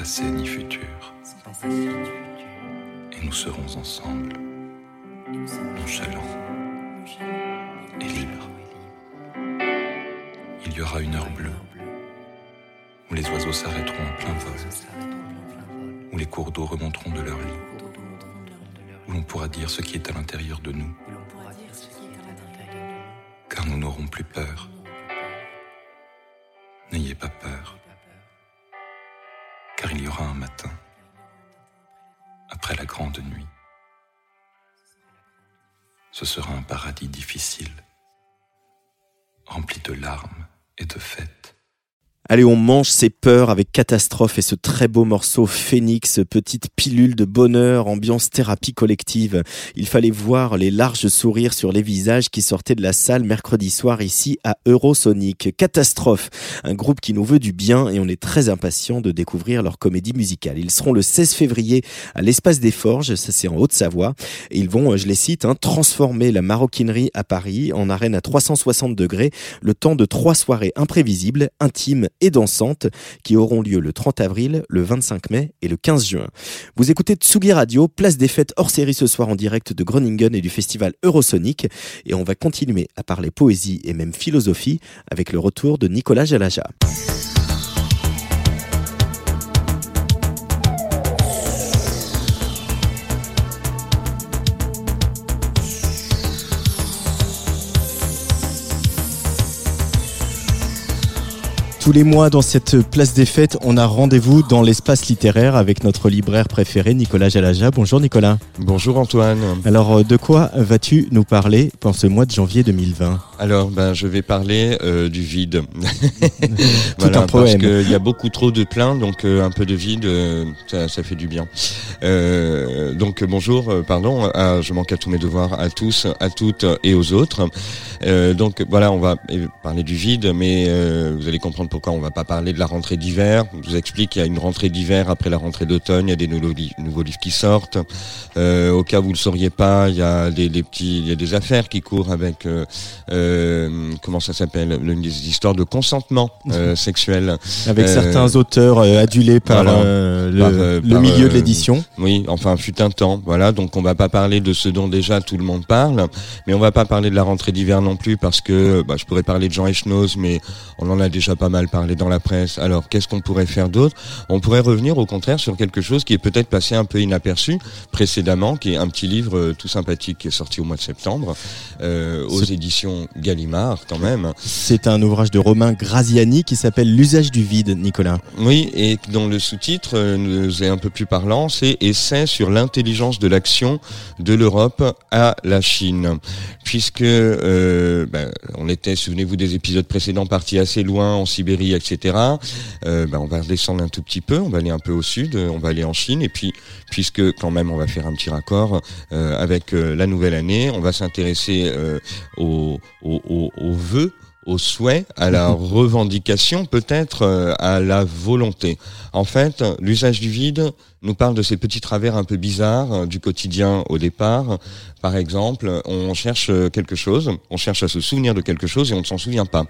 Passé ni futur. Et nous serons ensemble, nonchalants et libres. Il y aura une heure bleue, où les oiseaux s'arrêteront en plein vol, où les cours d'eau remonteront de leur lit, où l'on pourra dire ce qui est à l'intérieur de nous, car nous n'aurons plus peur. N'ayez pas peur, un matin, après la grande nuit. Ce sera un paradis difficile, rempli de larmes et de fêtes. Allez, on mange ses peurs avec Catastrophe et ce très beau morceau Phoenix, petite pilule de bonheur, ambiance thérapie collective. Il fallait voir les larges sourires sur les visages qui sortaient de la salle mercredi soir ici à Eurosonic. Catastrophe, un groupe qui nous veut du bien et on est très impatient de découvrir leur comédie musicale. Ils seront le 16 février à l'Espace des Forges, ça c'est en Haute-Savoie, ils vont, je les cite, hein, transformer la maroquinerie à Paris en arène à 360 degrés, le temps de trois soirées imprévisibles, intimes et dansantes qui auront lieu le 30 avril, le 25 mai et le 15 juin. Vous écoutez Tsugi Radio, place des fêtes hors série ce soir en direct de Groningen et du festival Eurosonic et on va continuer à parler poésie et même philosophie avec le retour de Nicolas Jalaja. Tous les mois, dans cette place des fêtes, on a rendez-vous dans l'espace littéraire avec notre libraire préféré, Nicolas Jalaja. Bonjour Nicolas. Bonjour Antoine. Alors, euh, de quoi vas-tu nous parler pour ce mois de janvier 2020 Alors, ben, je vais parler euh, du vide. Tout un poème. Parce qu'il y a beaucoup trop de plein, donc euh, un peu de vide, euh, ça, ça fait du bien. Donc, bonjour, pardon, à- je manque à tous mes devoirs, à tous, à toutes et aux autres. Donc, voilà, on va parler du vide, mais vous allez comprendre pourquoi on va pas parler de la rentrée d'hiver. Je vous explique, il y a une rentrée d'hiver après la rentrée d'automne, il y a des nouveaux, li- nouveaux livres qui sortent. Euh, au cas où vous le sauriez pas, il y a des, des petits, il y a des affaires qui courent avec euh, euh, comment ça s'appelle, le- des histoires de consentement euh, sexuel Avec certains auteurs adulés par voilà. le, Par, le par, milieu de l'édition. Oui, enfin fut un temps, voilà. Donc on va pas parler de ce dont déjà tout le monde parle, mais on va pas parler de la rentrée d'hiver non plus parce que bah, je pourrais parler de Jean Echnoz, mais on en a déjà pas mal parlé dans la presse. Alors qu'est-ce qu'on pourrait faire d'autre? On pourrait revenir au contraire sur quelque chose qui est peut-être passé un peu inaperçu précédemment, qui est un petit livre euh, tout sympathique qui est sorti au mois de septembre euh, aux éditions Gallimard quand même. C'est un ouvrage de Romain Graziani qui s'appelle L'usage du vide, Nicolas. Oui, et dont le sous-titre euh, nous est un peu plus parlant, c'est Essai sur l'intelligence de l'action de l'Europe à la Chine. Puisque ben, on était, souvenez-vous des épisodes précédents, partis assez loin en Etc. Euh, ben, on va descendre un tout petit peu, on va aller un peu au sud, euh, on va aller en Chine, et puis puisque quand même on va faire un petit raccord euh, avec la nouvelle année, on va s'intéresser aux, aux, aux vœux au souhait, à la revendication, peut-être euh, à la volonté. En fait, l'usage du vide nous parle de ces petits travers un peu bizarres euh, du quotidien au départ. Par exemple, on cherche euh, quelque chose, on cherche à se souvenir de quelque chose et on ne s'en souvient pas.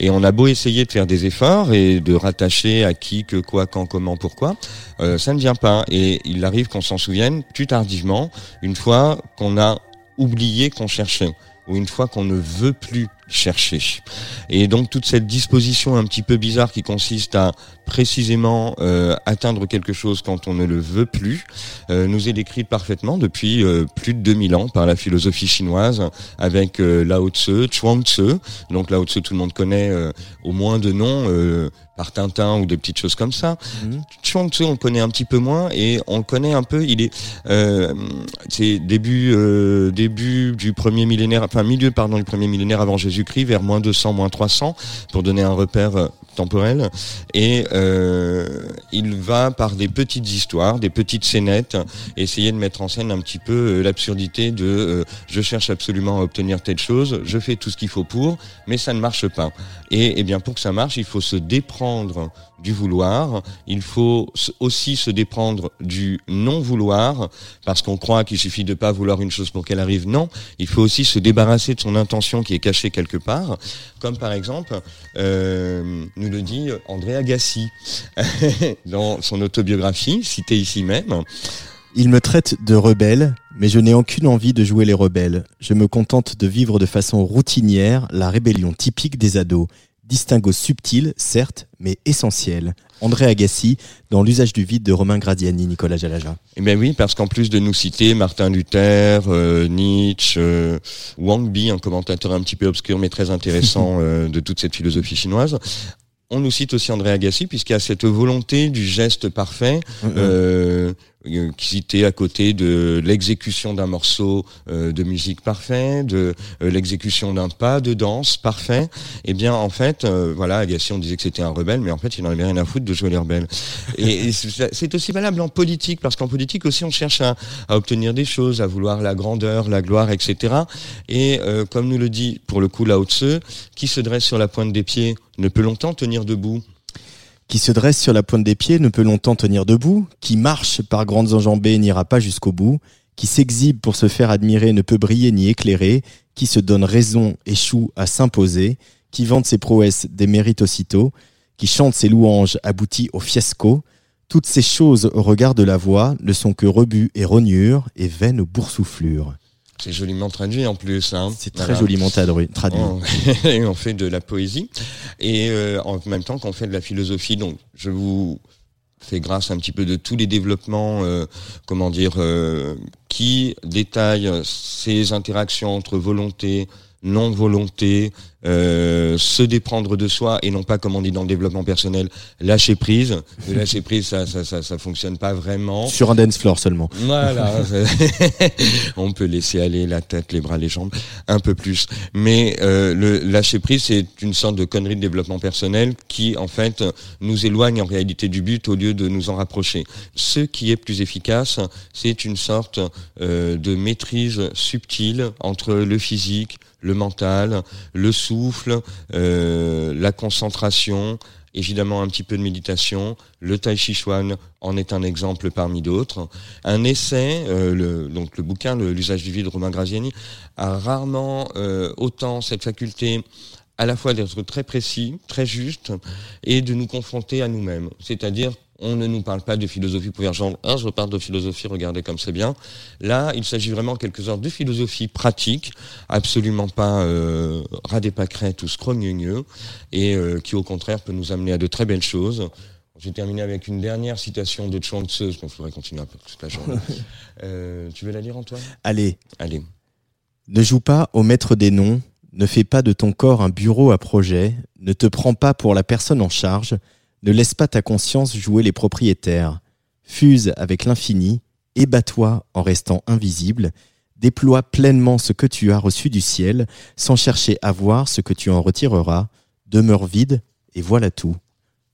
Et on a beau essayer de faire des efforts et de rattacher à qui, que, quoi, quand, comment, pourquoi, euh, ça ne vient pas. Et il arrive qu'on s'en souvienne plus tardivement, une fois qu'on a oublié qu'on cherchait ou une fois qu'on ne veut plus chercher. Et donc toute cette disposition un petit peu bizarre qui consiste à précisément euh, atteindre quelque chose quand on ne le veut plus, euh, nous est décrite parfaitement depuis euh, plus de 2000 ans par la philosophie chinoise avec euh, Lao Tzu, Chuang Tzu. Donc Lao Tzu, tout le monde connaît euh, au moins de nom euh, par Tintin ou des petites choses comme ça. Chuang Tzu, on le connaît un petit peu moins et on le connaît un peu. Il est, euh, c'est début, euh, début du premier millénaire, enfin milieu pardon du premier millénaire avant Jésus-Christ, vers moins 200, moins 300, pour donner un repère euh, temporel. Et euh, il va par des petites histoires, des petites scénettes, essayer de mettre en scène un petit peu euh, l'absurdité de euh, je cherche absolument à obtenir telle chose, je fais tout ce qu'il faut pour, mais ça ne marche pas. Et, eh bien pour que ça marche, il faut se déprendre du vouloir, il faut aussi se déprendre du non-vouloir, parce qu'on croit qu'il suffit de pas vouloir une chose pour qu'elle arrive. Non, il faut aussi se débarrasser de son intention qui est cachée quelque part, comme par exemple, nous le dit André Agassi dans son autobiographie, citée ici même. Il me traite de rebelle, mais je n'ai aucune envie de jouer les rebelles. Je me contente de vivre de façon routinière la rébellion typique des ados. Distinguo subtil, certes, mais essentiel. André Agassi, dans l'usage du vide de Romain Gradiani, Nicolas Jalaja. Eh bien oui, parce qu'en plus de nous citer Martin Luther, euh, Nietzsche, euh, Wang Bi, un commentateur un petit peu obscur mais très intéressant euh, de toute cette philosophie chinoise, on nous cite aussi André Agassi puisqu'il y a cette volonté du geste parfait euh, euh, qui était à côté de l'exécution d'un morceau euh, de musique parfait, de euh, l'exécution d'un pas de danse parfait. Eh bien en fait, euh, voilà, Agassi on disait que c'était un rebelle, mais en fait il n'en avait rien à foutre de jouer les rebelles. Et, et c'est aussi valable en politique parce qu'en politique aussi on cherche à, obtenir des choses, à vouloir la grandeur, la gloire, etc. Et euh, comme nous le dit pour le coup Lao Tzu, qui se dresse sur la pointe des pieds ne peut longtemps tenir debout. Qui se dresse sur la pointe des pieds ne peut longtemps tenir debout. Qui marche par grandes enjambées n'ira pas jusqu'au bout. Qui s'exhibe pour se faire admirer ne peut briller ni éclairer. Qui se donne raison échoue à s'imposer. Qui vante ses prouesses démérite aussitôt. Qui chante ses louanges aboutit au fiasco. Toutes ces choses au regard de la voix ne sont que rebut et rognures et vaines boursouflures. C'est joliment traduit en plus. Hein. C'est très joliment traduit. On, et on fait de la poésie et euh, en même temps qu'on fait de la philosophie. Donc, je vous fais grâce un petit peu de tous les développements, euh, comment dire, euh, qui détaillent ces interactions entre volonté, non-volonté, euh, se déprendre de soi et non pas, comme on dit dans le développement personnel, lâcher prise. Le lâcher prise, ça, ça, ça, ça fonctionne pas vraiment. Sur un dance floor seulement. Voilà. on peut laisser aller la tête, les bras, les jambes, un peu plus. Mais euh, le lâcher prise, c'est une sorte de connerie de développement personnel qui, en fait, nous éloigne en réalité du but au lieu de nous en rapprocher. Ce qui est plus efficace, c'est une sorte euh, de maîtrise subtile entre le physique, le mental, le souffle, euh, la concentration, évidemment un petit peu de méditation. Le Tai Chi Chuan en est un exemple parmi d'autres. Un essai, euh, le, donc le bouquin, l'usage du vide, Romain Graziani, a rarement euh, autant cette faculté à la fois d'être très précis, très juste, et de nous confronter à nous-mêmes. C'est-à-dire, on ne nous parle pas de philosophie pour genre, je parle de philosophie, regardez comme c'est bien. Là, il s'agit vraiment en quelque sorte de philosophie pratique, absolument pas euh, ras des pâquerettes ou scrogneux, et euh, qui au contraire peut nous amener à de très belles choses. J'ai terminé avec une dernière citation de Chuang Tzu, parce qu'on pourrait continuer un peu toute la journée. Euh, tu veux la lire, Antoine? Allez. Allez. Ne joue pas au maître des noms, ne fais pas de ton corps un bureau à projet, ne te prends pas pour la personne en charge, ne laisse pas ta conscience jouer les propriétaires. Fuse avec l'infini, ébat-toi en restant invisible, déploie pleinement ce que tu as reçu du ciel, sans chercher à voir ce que tu en retireras, demeure vide et voilà tout.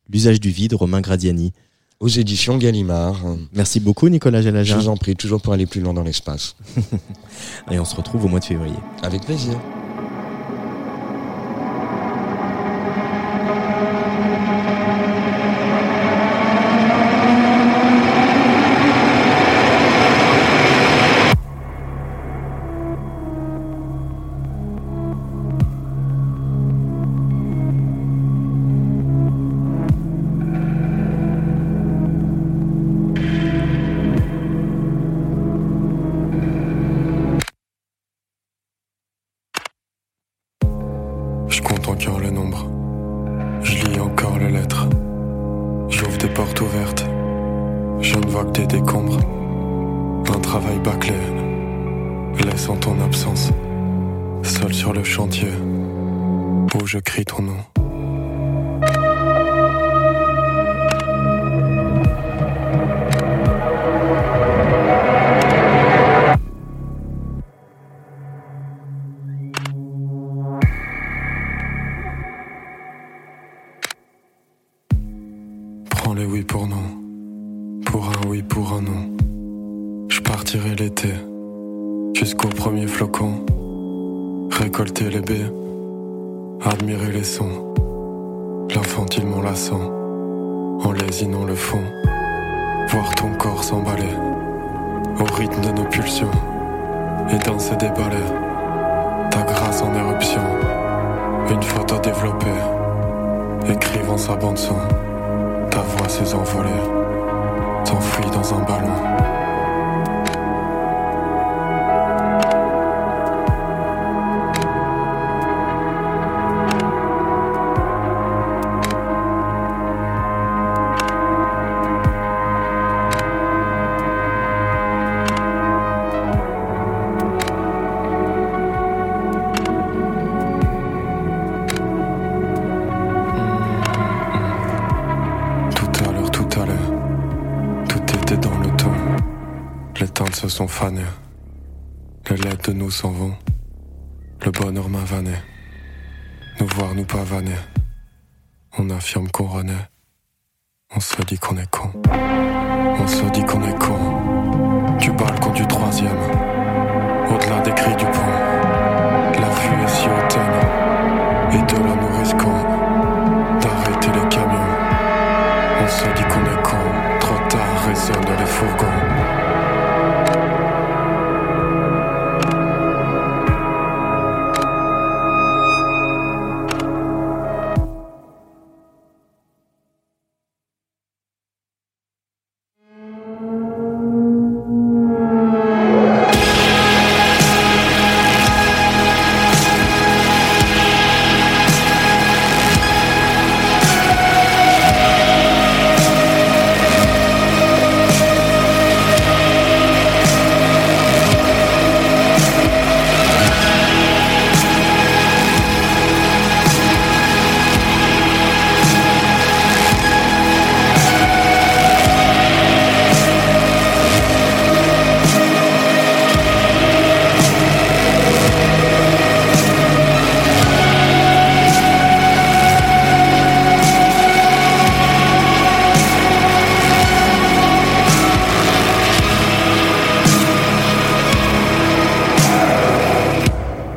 L'usage du vide, Romain Gradiani. Aux éditions Gallimard. Merci beaucoup Nicolas Jalaja. Je vous en prie, toujours pour aller plus loin dans l'espace. Et on se retrouve au mois de février. Avec plaisir. L'infantilement lassant, en lésinant le fond. Voir ton corps s'emballer, au rythme de nos pulsions. Et danser des ballets, ta grâce en éruption. Une photo développée, écrivant sa bande son. Ta voix s'est envolée, t'enfuis dans un ballon.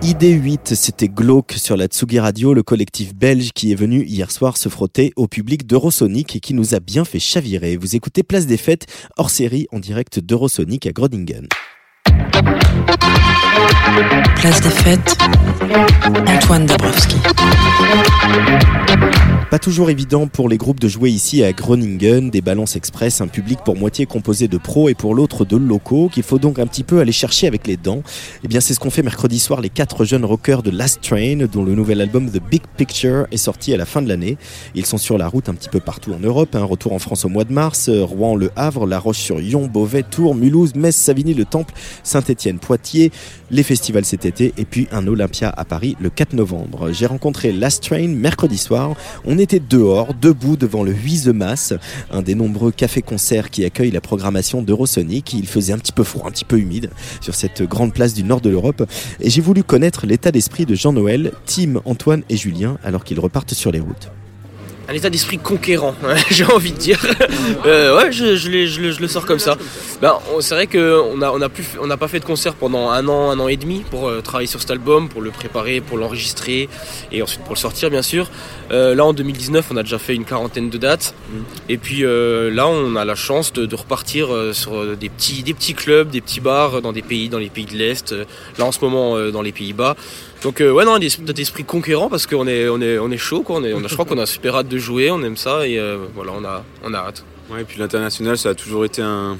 ID8, c'était glauque sur la Tsugi Radio, le collectif belge qui est venu hier soir se frotter au public d'Eurosonic et qui nous a bien fait chavirer. Vous écoutez Place des Fêtes, hors série en direct d'Eurosonic à Groningen. Place des Fêtes, Antoine Dabrowski. Pas toujours évident pour les groupes de jouer ici à Groningen, des balances express, un public pour moitié composé de pros et pour l'autre de locaux, qu'il faut donc un petit peu aller chercher avec les dents. Et bien c'est ce qu'ont fait mercredi soir les quatre jeunes rockers de Last Train, dont le nouvel album The Big Picture est sorti à la fin de l'année. Ils sont sur la route un petit peu partout en Europe, un retour en France au mois de mars, Rouen, Le Havre, La Roche-sur-Yon, Beauvais, Tours, Mulhouse, Metz, Savigny, Le Temple, Saint-Étienne, Poitiers, les festivals cet été et puis un Olympia à Paris le 4 novembre. J'ai rencontré Last Train mercredi soir. On était dehors, debout devant le 8 The Mass, un des nombreux cafés-concerts qui accueillent la programmation d'Eurosonic. Il faisait un petit peu froid, un petit peu humide sur cette grande place du nord de l'Europe. Et j'ai voulu connaître l'état d'esprit de Jean-Noël, Tim, Antoine et Julien alors qu'ils repartent sur les routes un état d'esprit conquérant, j'ai envie de dire. euh, ouais, je, je, les, je, le, je, le sors comme ça. Ben, c'est vrai qu'on n'a on a, on a pas fait de concert pendant un an, un an et demi pour euh, travailler sur cet album, pour le préparer, pour l'enregistrer et ensuite pour le sortir, bien sûr. Euh, là, en 2019, on a déjà fait une quarantaine de dates. Et puis là, on a la chance de, de repartir sur des petits, des petits clubs, des petits bars dans des pays, dans les pays de l'Est. Là, en ce moment, dans les Pays-Bas. Donc euh, ouais non, un esprit conquérant parce qu'on est on est on est chaud quoi. On est, on je crois qu'on a super hâte de jouer, on aime ça et euh, voilà on a on a hâte. Ouais et puis l'international ça a toujours été un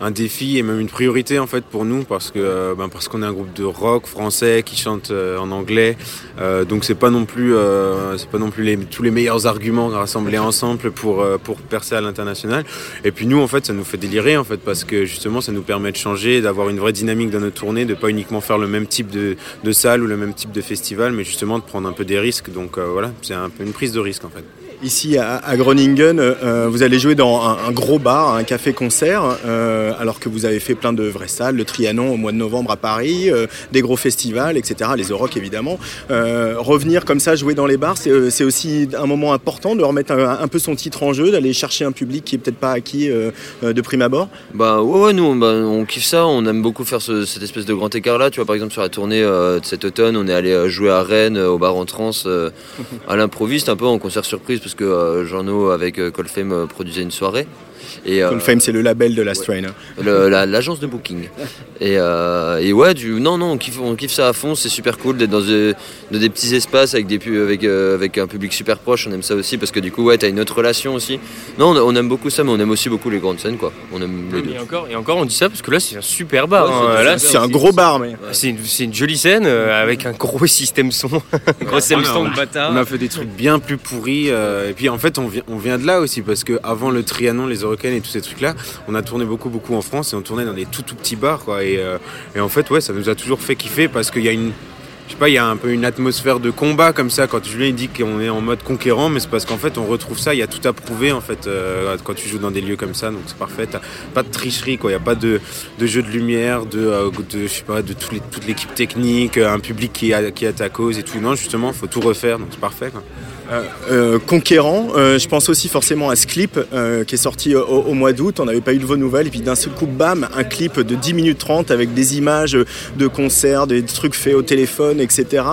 un défi et même une priorité en fait pour nous parce que euh, ben, parce qu'on est un groupe de rock français qui chante euh, en anglais. Euh, donc c'est pas non plus euh, c'est pas non plus les, tous les meilleurs arguments rassemblés ensemble pour euh, pour percer à l'international. Et puis nous en fait ça nous fait délirer en fait parce que justement ça nous permet de changer d'avoir une vraie dynamique dans nos tournées de pas uniquement faire le même type de, de salle ou le même type de festival mais justement de prendre un peu des risques. Donc euh, voilà c'est un peu une prise de risque en fait Ici à, à Groningen, euh, vous allez jouer dans un, un gros bar, un café-concert, euh, alors que vous avez fait plein de vraies salles, le Trianon au mois de novembre à Paris, euh, des gros festivals, etc., les Euroc évidemment. Euh, revenir comme ça, jouer dans les bars, c'est euh, aussi un moment important de remettre un, un peu son titre en jeu, d'aller chercher un public qui est peut-être pas acquis euh, euh, de prime abord? Bah ouais, ouais nous on, bah, on kiffe ça, on aime beaucoup faire ce- cette espèce de grand écart là. Tu vois par exemple sur la tournée euh, de cet automne, on est allé euh, jouer à Rennes euh, au bar en trans euh, à l'improviste un peu en concert surprise parce que euh, Jean-No avec euh, Colfame euh, produisait une soirée. Et, euh, Colfame, c'est le label de la Strain. hein. la- l'agence de booking. Et, euh, et ouais, du, non, non, on kiffe, on kiffe ça à fond, c'est super cool d'être dans des, dans des petits espaces avec, des, pu- avec, euh, avec un public super proche, on aime ça aussi parce que du coup, ouais, t'as une autre relation aussi. Non, on, on aime beaucoup ça, mais on aime aussi beaucoup les grandes scènes, quoi. On aime les deux. Et encore, et encore, on dit ça parce que là, c'est un super bar. Ouais, hein. c'est- Là, c'est un gros bar, mais- C'est une, jolie scène euh, avec un gros système son, un gros système son de bâtard. On a fait des trucs bien plus pourris. euh, et puis en fait, on vient, on vient de là aussi parce que avant le Trianon, les Et tous ces trucs-là, on a tourné beaucoup, beaucoup en France et on tournait dans des tout, tout petits bars. Quoi, et, euh, et en fait, ouais, ça nous a toujours fait kiffer parce qu'il y a une. Je sais pas, il y a un peu une atmosphère de combat comme ça. Quand Julien dit qu'on est en mode conquérant, mais c'est parce qu'en fait on retrouve ça. Il y a tout à prouver en fait euh, quand tu joues dans des lieux comme ça. Donc c'est parfait. T'as pas de tricherie, quoi. Il y a pas de, de jeu de lumière, de, euh, je sais pas, de toute l'équipe technique, un public qui est à, qui est à ta cause et tout. Non, justement, faut tout refaire. Donc c'est parfait. Quoi. Euh, euh, conquérant, euh, je pense aussi forcément à ce clip qui est sorti au, mois d'août, on n'avait pas eu de vos nouvelles, et puis d'un seul coup, bam, un clip de 10 minutes 30 avec des images de concerts, des trucs faits au téléphone, etc.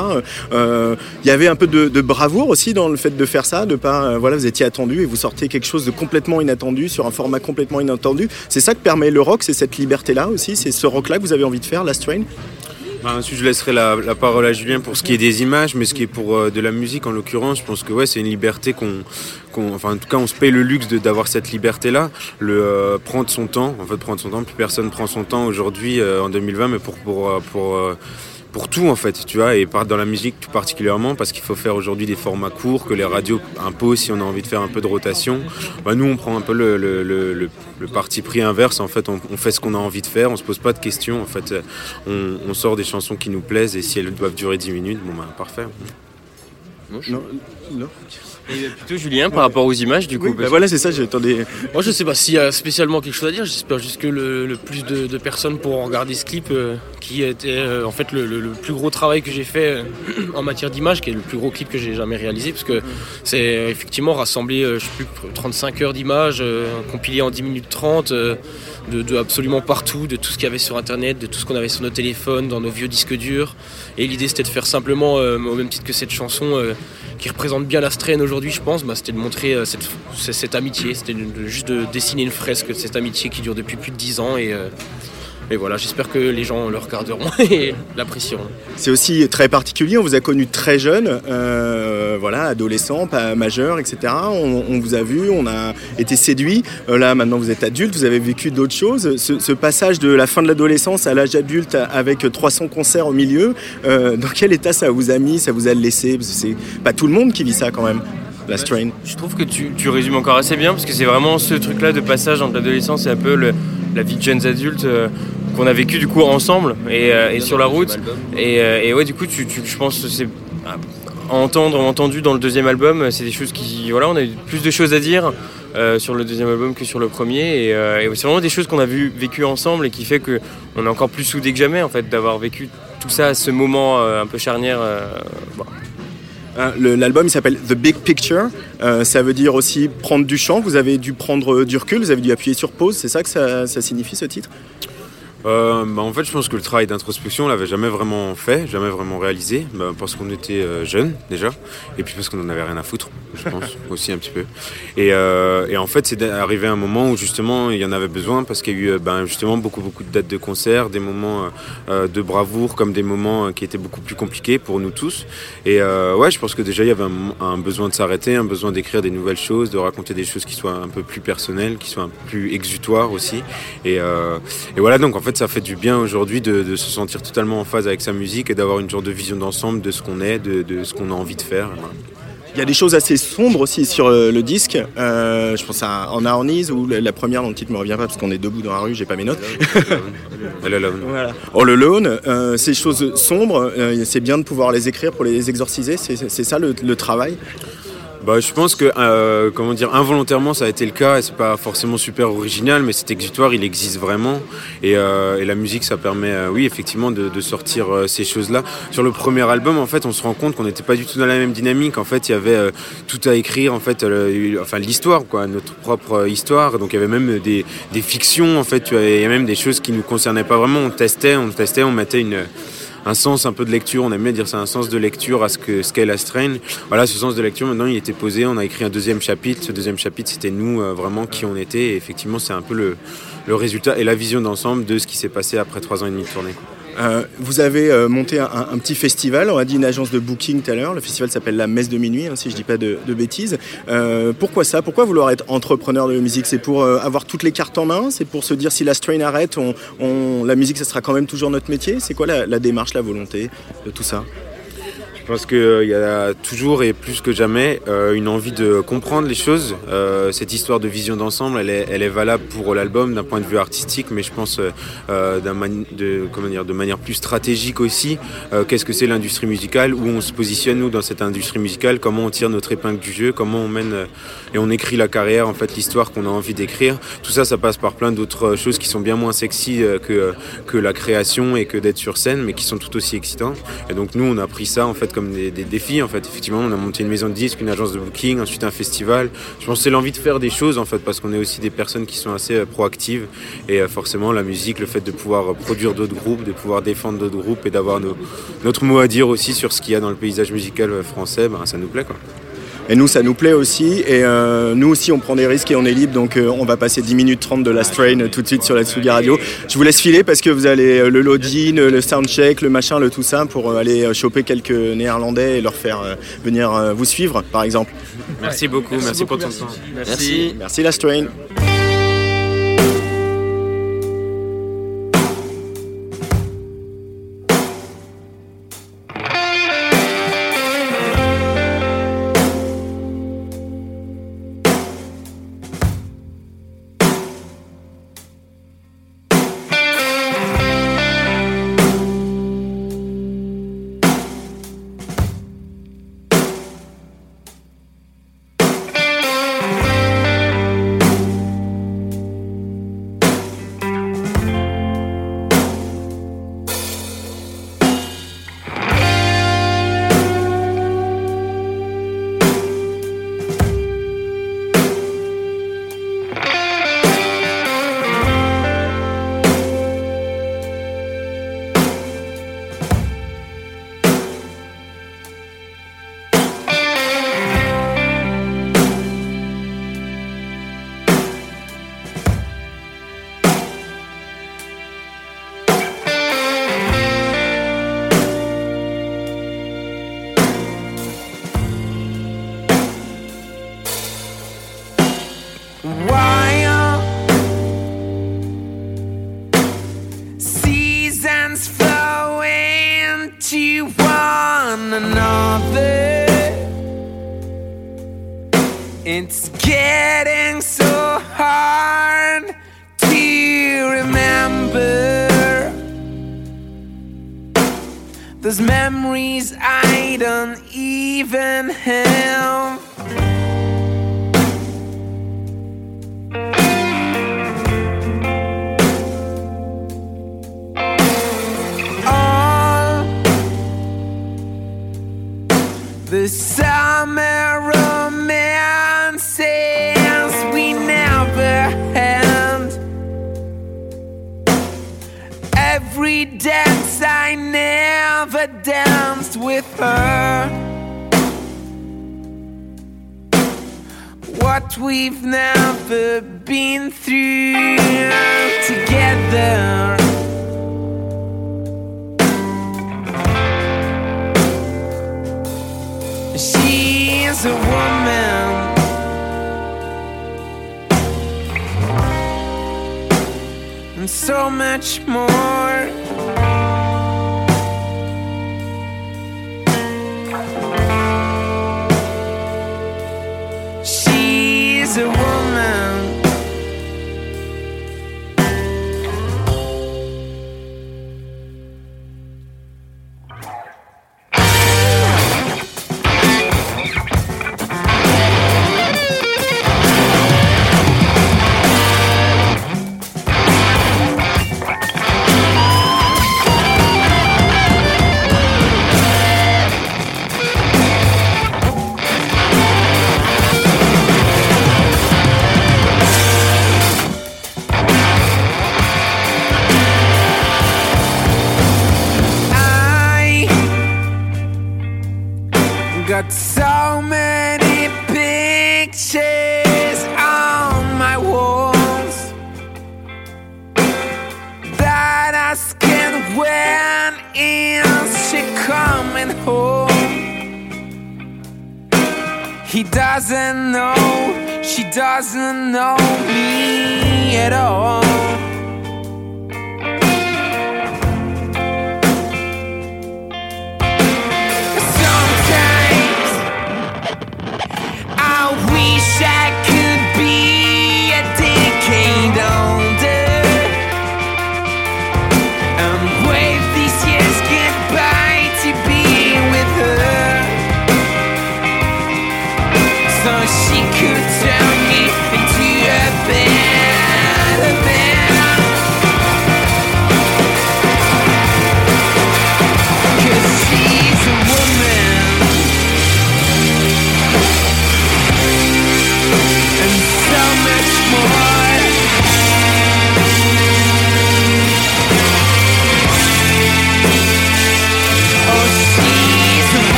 Il y avait un peu de, bravoure aussi dans le fait de faire ça, de pas, voilà, vous étiez attendu et vous sortez quelque chose de complètement inattendu sur un format complètement inattendu. C'est ça que permet le rock, c'est cette liberté-là aussi, c'est ce rock-là que vous avez envie de faire, Last Train? Bah, ensuite, je laisserai la, parole à Julien pour ce qui est des images, mais ce qui est pour euh, de la musique en l'occurrence, je pense que ouais, c'est une liberté qu'on, enfin en tout cas, on se paye le luxe d'avoir cette liberté-là, le euh, prendre son temps. En fait, prendre son temps. Plus personne prend son temps aujourd'hui euh, en 2020, mais pour pour pour pour tout en fait, tu vois, et par- dans la musique tout particulièrement, parce qu'il faut faire aujourd'hui des formats courts que les radios imposent si on a envie de faire un peu de rotation. Bah, nous, on prend un peu le, le, le, le- le parti pris inverse. En fait, on, on fait ce qu'on a envie de faire, on se pose pas de questions. En fait, on, on sort des chansons qui nous plaisent et si elles doivent durer 10 minutes, bon bah parfait. Non, non. Et plutôt Julien par rapport aux images du coup. Oui, bah voilà, c'est ça, j'attendais. Moi je sais pas s'il y a spécialement quelque chose à dire, j'espère juste que le, le plus de, de personnes pourront regarder ce clip euh, qui était euh, en fait le, le- le plus gros travail que j'ai fait euh, en matière d'image, qui est le plus gros clip que j'ai jamais réalisé, parce que c'est euh, effectivement rassembler je sais plus 35 heures d'images, euh, compilé en 10 minutes 30 euh, de, de absolument partout, de tout ce qu'il y avait sur internet, de tout ce qu'on avait sur nos téléphones, dans nos vieux disques durs. Et l'idée c'était de faire simplement, au même titre que cette chanson qui représente bien la strain aujourd'hui, je pense, bah, c'était de montrer euh, cette, amitié, c'était juste de dessiner une fresque de cette amitié qui dure depuis plus de 10 ans. Et, et voilà, j'espère que les gens le regarderont et l'apprécieront. C'est aussi très particulier, on vous a connu très jeune, euh, voilà, adolescent, pas majeur, etc. On, on vous a vu, on a été séduit. Euh, là, maintenant, vous êtes adulte, vous avez vécu d'autres choses. Ce, ce passage de la fin de l'adolescence à l'âge adulte avec 300 concerts au milieu, euh, dans quel état ça vous a mis, ça vous a laissé? Parce que c'est pas tout le monde qui vit ça quand même, la strain. Je trouve que tu, tu résumes encore assez bien parce que c'est vraiment ce truc-là de passage entre l'adolescence et un peu le- la vie de jeunes adultes euh, qu'on a vécu du coup ensemble et, euh, et sur la route. Et, euh, et ouais, du coup, tu, tu- je pense que c'est entendre, entendu dans le deuxième album, c'est des choses qui, voilà, on a eu plus de choses à dire. euh, sur le deuxième album que sur le premier et, euh, et c'est vraiment des choses qu'on a vu, vécues ensemble et qui fait que on est encore plus soudés que jamais en fait d'avoir vécu tout ça à ce moment un peu charnière L'album il s'appelle The Big Picture. Euh, ça veut dire aussi prendre du champ. Vous avez dû prendre du recul, vous avez dû appuyer sur pause. C'est ça que ça, ça signifie ce titre? Euh, bah, en fait, je pense que le travail d'introspection, on l'avait jamais vraiment fait, jamais vraiment réalisé, bah, parce qu'on était euh, jeunes déjà, et puis parce qu'on en avait rien à foutre, je pense aussi un petit peu. Et, euh, et en fait, c'est arrivé un moment où justement il y en avait besoin, parce qu'il y a eu euh, ben, justement beaucoup beaucoup de dates de concert, des moments de bravoure, comme des moments qui étaient beaucoup plus compliqués pour nous tous. Et ouais, je pense que déjà il y avait un, un besoin de s'arrêter, un besoin d'écrire des nouvelles choses, de raconter des choses qui soient un peu plus personnelles, qui soient un peu plus exutoires aussi. Et, et voilà, donc en fait, ça fait du bien aujourd'hui de, de se sentir totalement en phase avec sa musique et d'avoir une genre de vision d'ensemble de ce qu'on est, de, de ce qu'on a envie de faire. Voilà. Il y a des choses assez sombres aussi sur euh, le disque. Euh, je pense à En Harnise, où la première dont le titre me revient pas parce qu'on est debout dans la rue, j'ai pas mes notes. All Alone. Voilà. All Alone, euh, ces choses sombres, euh, c'est bien de pouvoir les écrire pour les exorciser, c'est c'est ça le, le travail? Bah, je pense que, euh, comment dire, involontairement, ça a été le cas. Et c'est pas forcément super original, mais cet exutoire, il existe vraiment. Et, euh, la musique, ça permet, euh, oui, effectivement, de, sortir ces choses-là. Sur le premier album, en fait, on se rend compte qu'on n'était pas du tout dans la même dynamique. En fait, il y avait tout à écrire, en fait, enfin l'histoire, quoi, notre propre histoire. Donc, il y avait même des, fictions, en fait. Il y a même des choses qui nous concernaient pas vraiment. On testait, on testait, on mettait une un sens un peu de lecture, on aime dire ça, un sens de lecture à ce que ce qu'est. Voilà, ce sens de lecture, maintenant il était posé, on a écrit un deuxième chapitre. Ce deuxième chapitre, c'était nous euh, vraiment qui on était. Et effectivement, c'est un peu le, le résultat et la vision d'ensemble de ce qui s'est passé après trois ans et demi de tournée. Euh, vous avez euh, monté un, petit festival, on a dit une agence de booking tout à l'heure. Le festival s'appelle La Messe de Minuit, hein, si je dis pas de, bêtises. Euh, pourquoi ça? Pourquoi vouloir être entrepreneur de musique? C'est pour avoir toutes les cartes en main? C'est pour se dire si la strain arrête, la musique, ça sera quand même toujours notre métier? C'est quoi la, démarche, la volonté de tout ça? Pense qu'il y a toujours et plus que jamais euh, une envie de comprendre les choses. Euh, cette histoire de vision d'ensemble, elle est, elle est valable pour l'album d'un point de vue artistique, mais je pense euh, euh, mani- de, comment dire, de manière plus stratégique aussi. Euh, Qu'est-ce que c'est l'industrie musicale? Où on se positionne, nous, dans cette industrie musicale? Comment on tire notre épingle du jeu? Comment on mène euh, et on écrit la carrière, en fait, l'histoire qu'on a envie d'écrire? Tout ça, ça passe par plein d'autres choses qui sont bien moins sexy euh, que, que la création et que d'être sur scène, mais qui sont tout aussi excitantes. Et donc, nous, on a pris ça, en fait, des, défis. En fait, effectivement, on a monté une maison de disques, une agence de booking, ensuite un festival. Je pense que c'est l'envie de faire des choses, en fait, parce qu'on est aussi des personnes qui sont assez euh, proactives. Et euh, forcément, la musique, le fait de pouvoir euh, produire d'autres groupes, de pouvoir défendre d'autres groupes et d'avoir notre mot à dire aussi sur ce qu'il y a dans le paysage musical français, ben, ça nous plaît, quoi. Et nous, ça nous plaît aussi. Et euh, nous aussi, on prend des risques et on est libre. Donc, euh, on va passer 10 minutes 30 de la strain euh, tout de suite sur la Tsugi Radio. Je vous laisse filer parce que vous allez euh, le loading, le soundcheck, le machin, le tout ça pour euh, aller choper quelques néerlandais et leur faire euh, venir euh, vous suivre, par exemple. Merci beaucoup, merci, pour ton temps. Merci. Merci la strain. While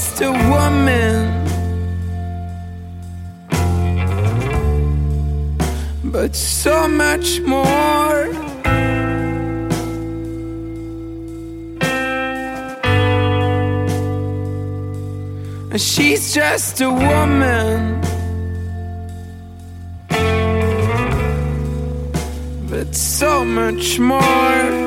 just a woman. But so much more. She's just a woman. But so much more.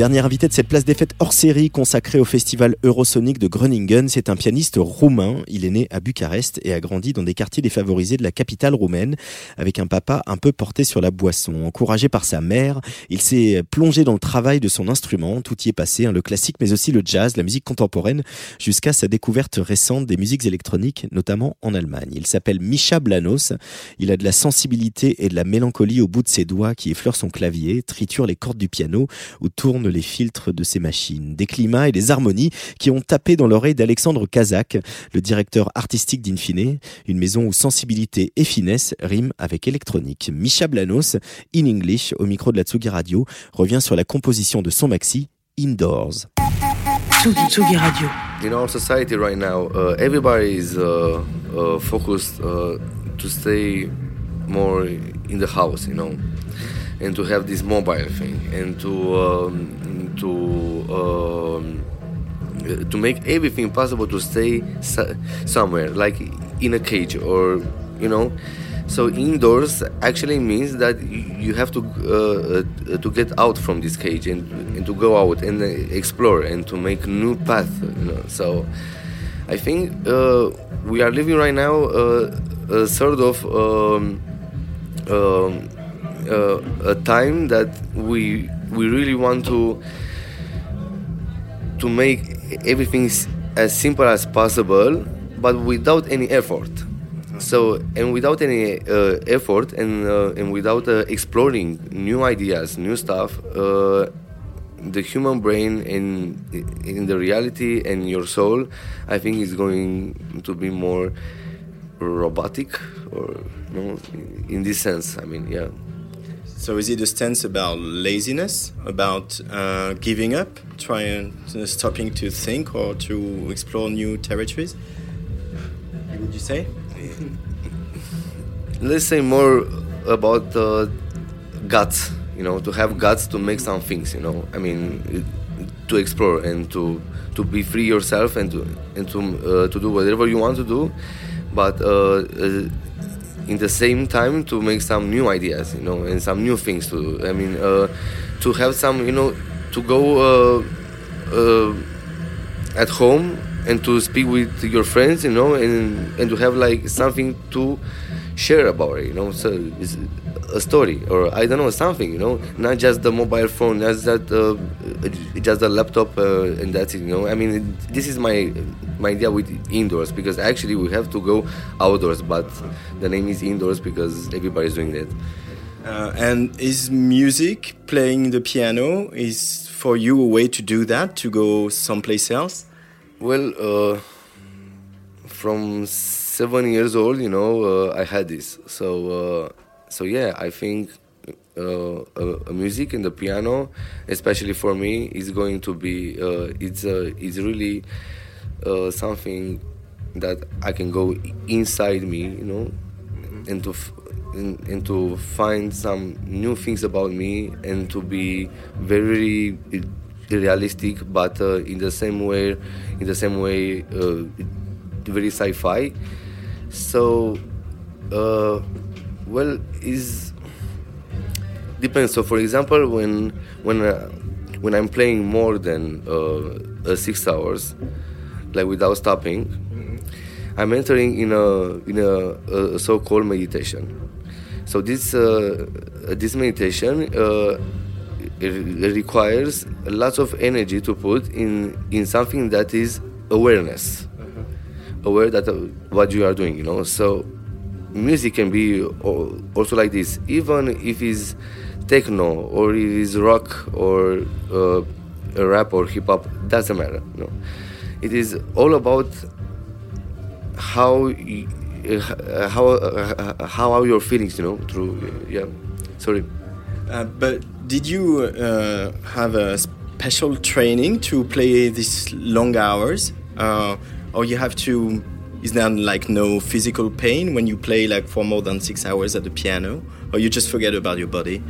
Dernier invité de cette place des fêtes hors série consacrée au festival Eurosonic de Groningen, c'est un pianiste roumain. Il est né à Bucarest et a grandi dans des quartiers défavorisés de la capitale roumaine, avec un papa un peu porté sur la boisson. Encouragé par sa mère, il s'est plongé dans le travail de son instrument. Tout y est passé, hein, le classique, mais aussi le jazz, la musique contemporaine, jusqu'à sa découverte récente des musiques électroniques, notamment en Allemagne. Il s'appelle Misha Blanos. Il a de la sensibilité et de la mélancolie au bout de ses doigts qui effleurent son clavier, triture les cordes du piano ou tourne les filtres de ses machines. Des climats et des harmonies qui ont tapé dans l'oreille d'Alexandre Kazak, le directeur artistique d'Infine, une maison où sensibilité et finesse riment avec électronique. Misha Blanos, in English, au micro de la Tsugi Radio, revient sur la composition de son maxi Indoors. Tsugi, Tsugi Radio. in our society right now, uh, everybody is uh, uh, focused uh, to stay more in the house, you know, and to have this mobile thing, and to um, to um, uh, to make everything possible to stay so- somewhere, like in a cage, or you know. So indoors actually means that you have to uh, uh, to get out from this cage and, and to go out and uh, explore and to make new path. You know. So I think uh, we are living right now uh, a sort of um, um, uh, a time that we we really want to to make everything as simple as possible, but without any effort. So and without any uh, effort and uh, and without uh, exploring new ideas, new stuff, uh, the human brain in in the reality and your soul, I think is going to be more robotic or you know, in this sense. I mean, yeah. So is it a stance about laziness, about uh, giving up, trying, uh, stopping to think or to explore new territories? Would you say? Let's say more about uh, guts. You know, to have guts to make some things. You know, I mean, to explore and to to be free yourself and to and to uh, to do whatever you want to do, but. In the same time to make some new ideas you know and some new things to i mean uh, to have some you know to go uh, uh, at home and to speak with your friends you know and and to have like something to share about it you know. So it's a story or i don't know something you know. Not just the mobile phone not uh, just the laptop uh, and that's it you know i mean this is my my idea with indoors because actually we have to go outdoors but the name is indoors because everybody's doing that Uh, and is music, playing the piano, is for you a way to do that, to go someplace else? Well, uh, from seven years old, you know, uh, I had this. So, uh, so yeah, I think uh, uh, music and the piano, especially for me, is going to be uh, it's uh, it's really uh, something that I can go inside me, you know, and to f- and, and to find some new things about me and to be very realistic, but uh, in the same way, in the same way, uh, very sci-fi. So, uh, well, is depends. So, for example, when when uh, when I'm playing more than uh, uh, six hours, like without stopping, I'm entering in a in a, a so-called meditation. So this uh, this meditation uh, it requires lots of energy to put in in something that is awareness, aware that uh, what you are doing. You know, so music can be also like this, even if it's techno or it is rock or uh, rap or hip hop. Doesn't matter. Know, it is all about how uh, how uh, how are your feelings you know through yeah sorry Uh, but did you uh, have a special training to play these long hours? Uh, or you have to, is there like no physical pain when you play like for more than six hours at the piano? Or you just forget about your body?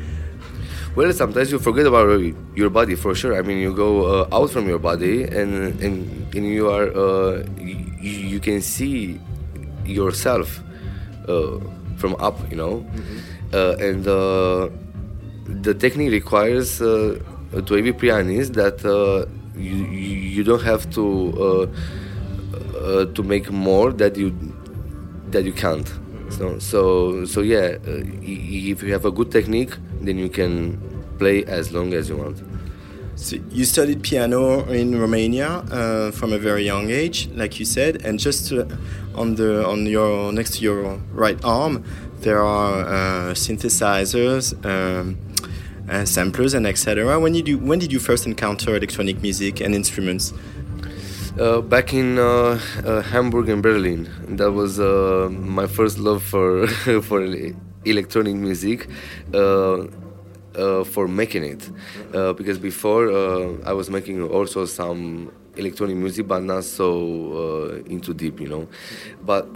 Well sometimes you forget about your body for sure. I mean you go uh, out from your body and and, and you are uh, you, you can see yourself uh, from up you know? Uh, and uh, the technique requires uh, to every pianist that uh, you, you don't have to uh, uh, to make more that you that you can't. So so so yeah, uh, if you have a good technique, then you can play as long as you want. So you studied piano in Romania uh, from a very young age, like you said, and just uh, on the on your next to your right arm, there are uh, synthesizers, um, uh, samplers, and etc. When did you when did you first encounter electronic music and instruments? Uh, back in uh, uh, Hamburg and Berlin, that was uh, my first love for for electronic music. Uh, uh, for making it, uh, because before I was making also some electronic music, but not so into deep, you know. But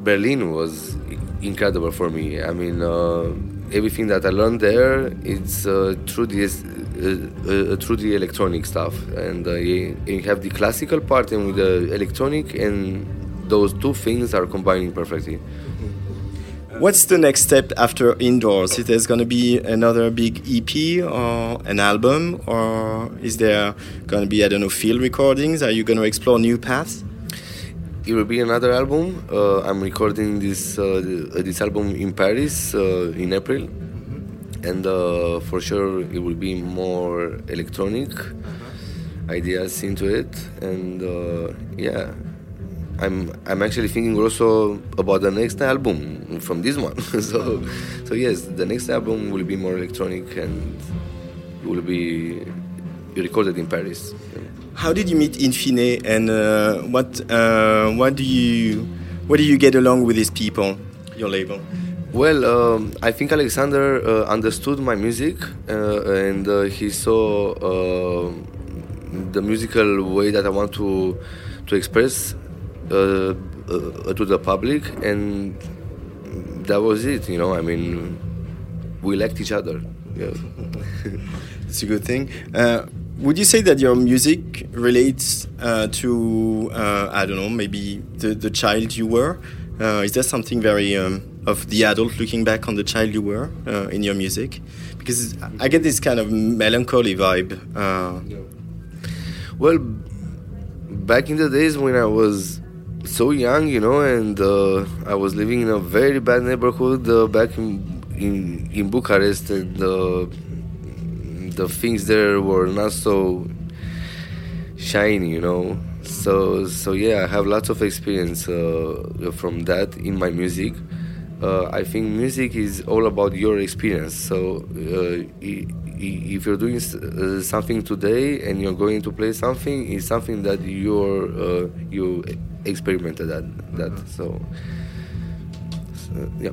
Berlin was incredible for me. I mean, uh, everything that I learned there, it's uh, through this, uh, through the electronic stuff, and you, you have the classical part and with the electronic, and those two things are combining perfectly. What's the next step after indoors? Is there going to be another big EP or an album, or is there going to be I don't know field recordings? Are you going to explore new paths? It will be another album. Uh, I'm recording this uh, this album in Paris uh, in April, and uh, for sure it will be more electronic ideas into it. And uh, yeah, I'm I'm actually thinking also about the next album from this one. so so yes, the next album will be more electronic and will be recorded in Paris. How did you meet Infine, and uh, what uh, what do you what do you get along with these people, your label? Well, um, I think Alexander uh, understood my music uh, and uh, he saw uh, the musical way that I want to to express to the public, and that was it. You know, I mean, we liked each other. Yeah. It's a good thing. Uh, would you say that your music relates uh, to uh, I don't know maybe the, the child you were? Uh, is there something very um, of the adult looking back on the child you were uh, in your music? Because I get this kind of melancholy vibe. Uh, Well, back in the days when I was so young, you know, and uh, I was living in a very bad neighborhood uh, back in, in in Bucharest, and uh, the things there were not so shiny, you know. So so yeah, I have lots of experience uh, from that in my music. Uh, I think music is all about your experience. So uh, i- i- if you're doing uh, something today and you're going to play something, it's something that you're uh, you experimented at that. So, so, yeah,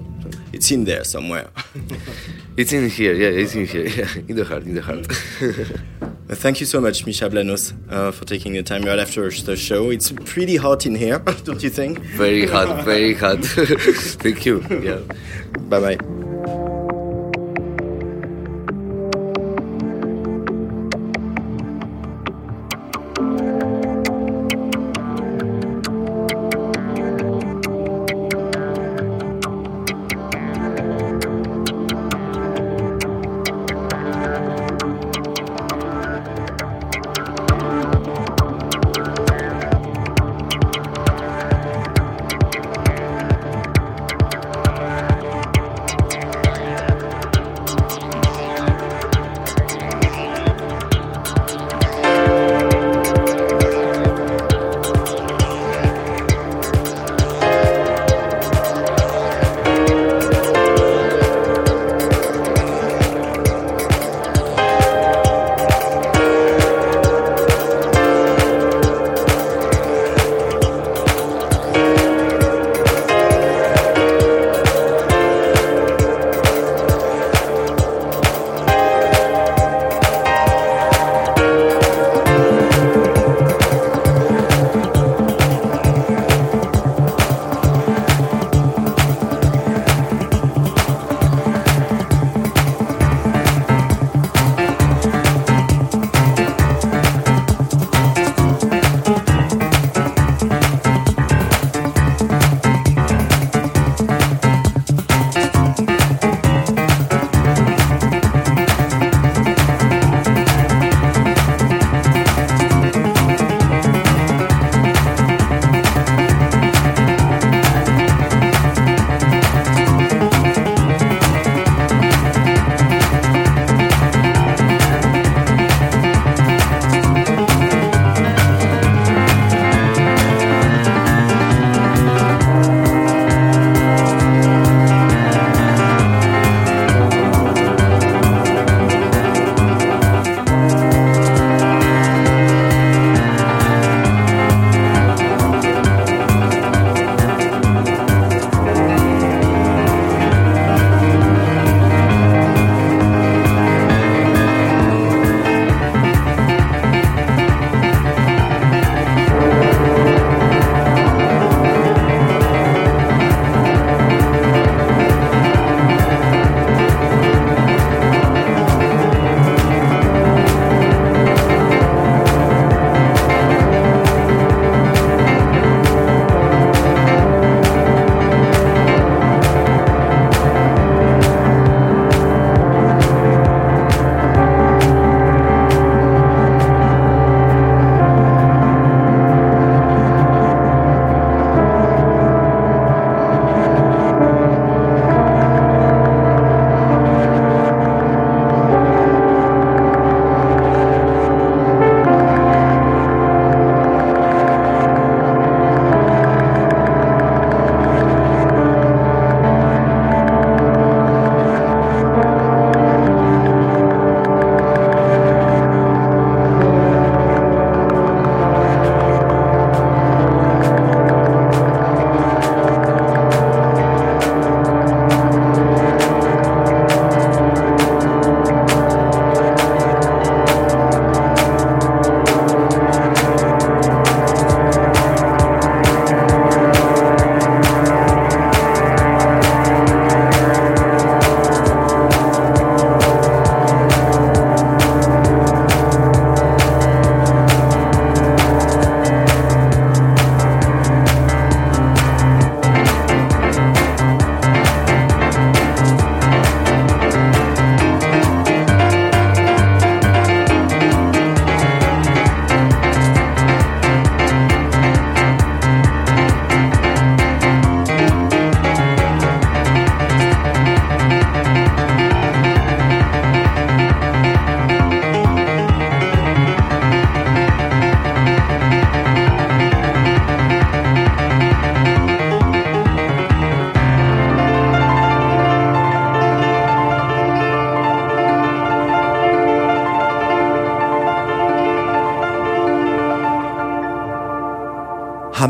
it's in there somewhere. it's in here. Yeah, it's in here. Yeah, in the heart. In the heart. Thank you so much, Misha Blanos, uh, for taking the time right after the show. It's pretty hot in here, don't you think? very hot. Very hot. Thank you. Yeah. Bye bye.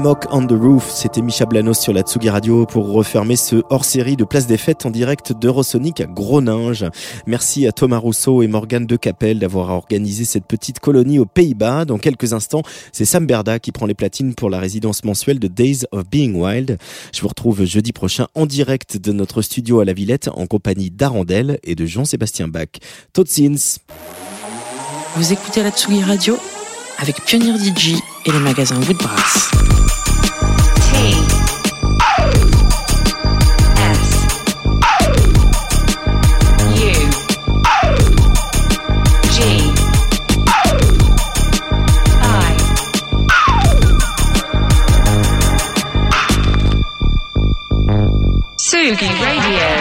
Amok on the Roof, c'était Micha Blanos sur la Tsugi Radio pour refermer ce hors-série de Place des Fêtes en direct d'Eurosonic à Groninge. Merci à Thomas Rousseau et Morgane de Capelle d'avoir organisé cette petite colonie aux Pays-Bas. Dans quelques instants, c'est Sam Berda qui prend les platines pour la résidence mensuelle de Days of Being Wild. Je vous retrouve jeudi prochain en direct de notre studio à la Villette en compagnie d'Arandel et de Jean-Sébastien Bach. Totsins Vous écoutez la Tsugi Radio avec Pionnier DJ et les magasins Woodbrass. Sugi Radio.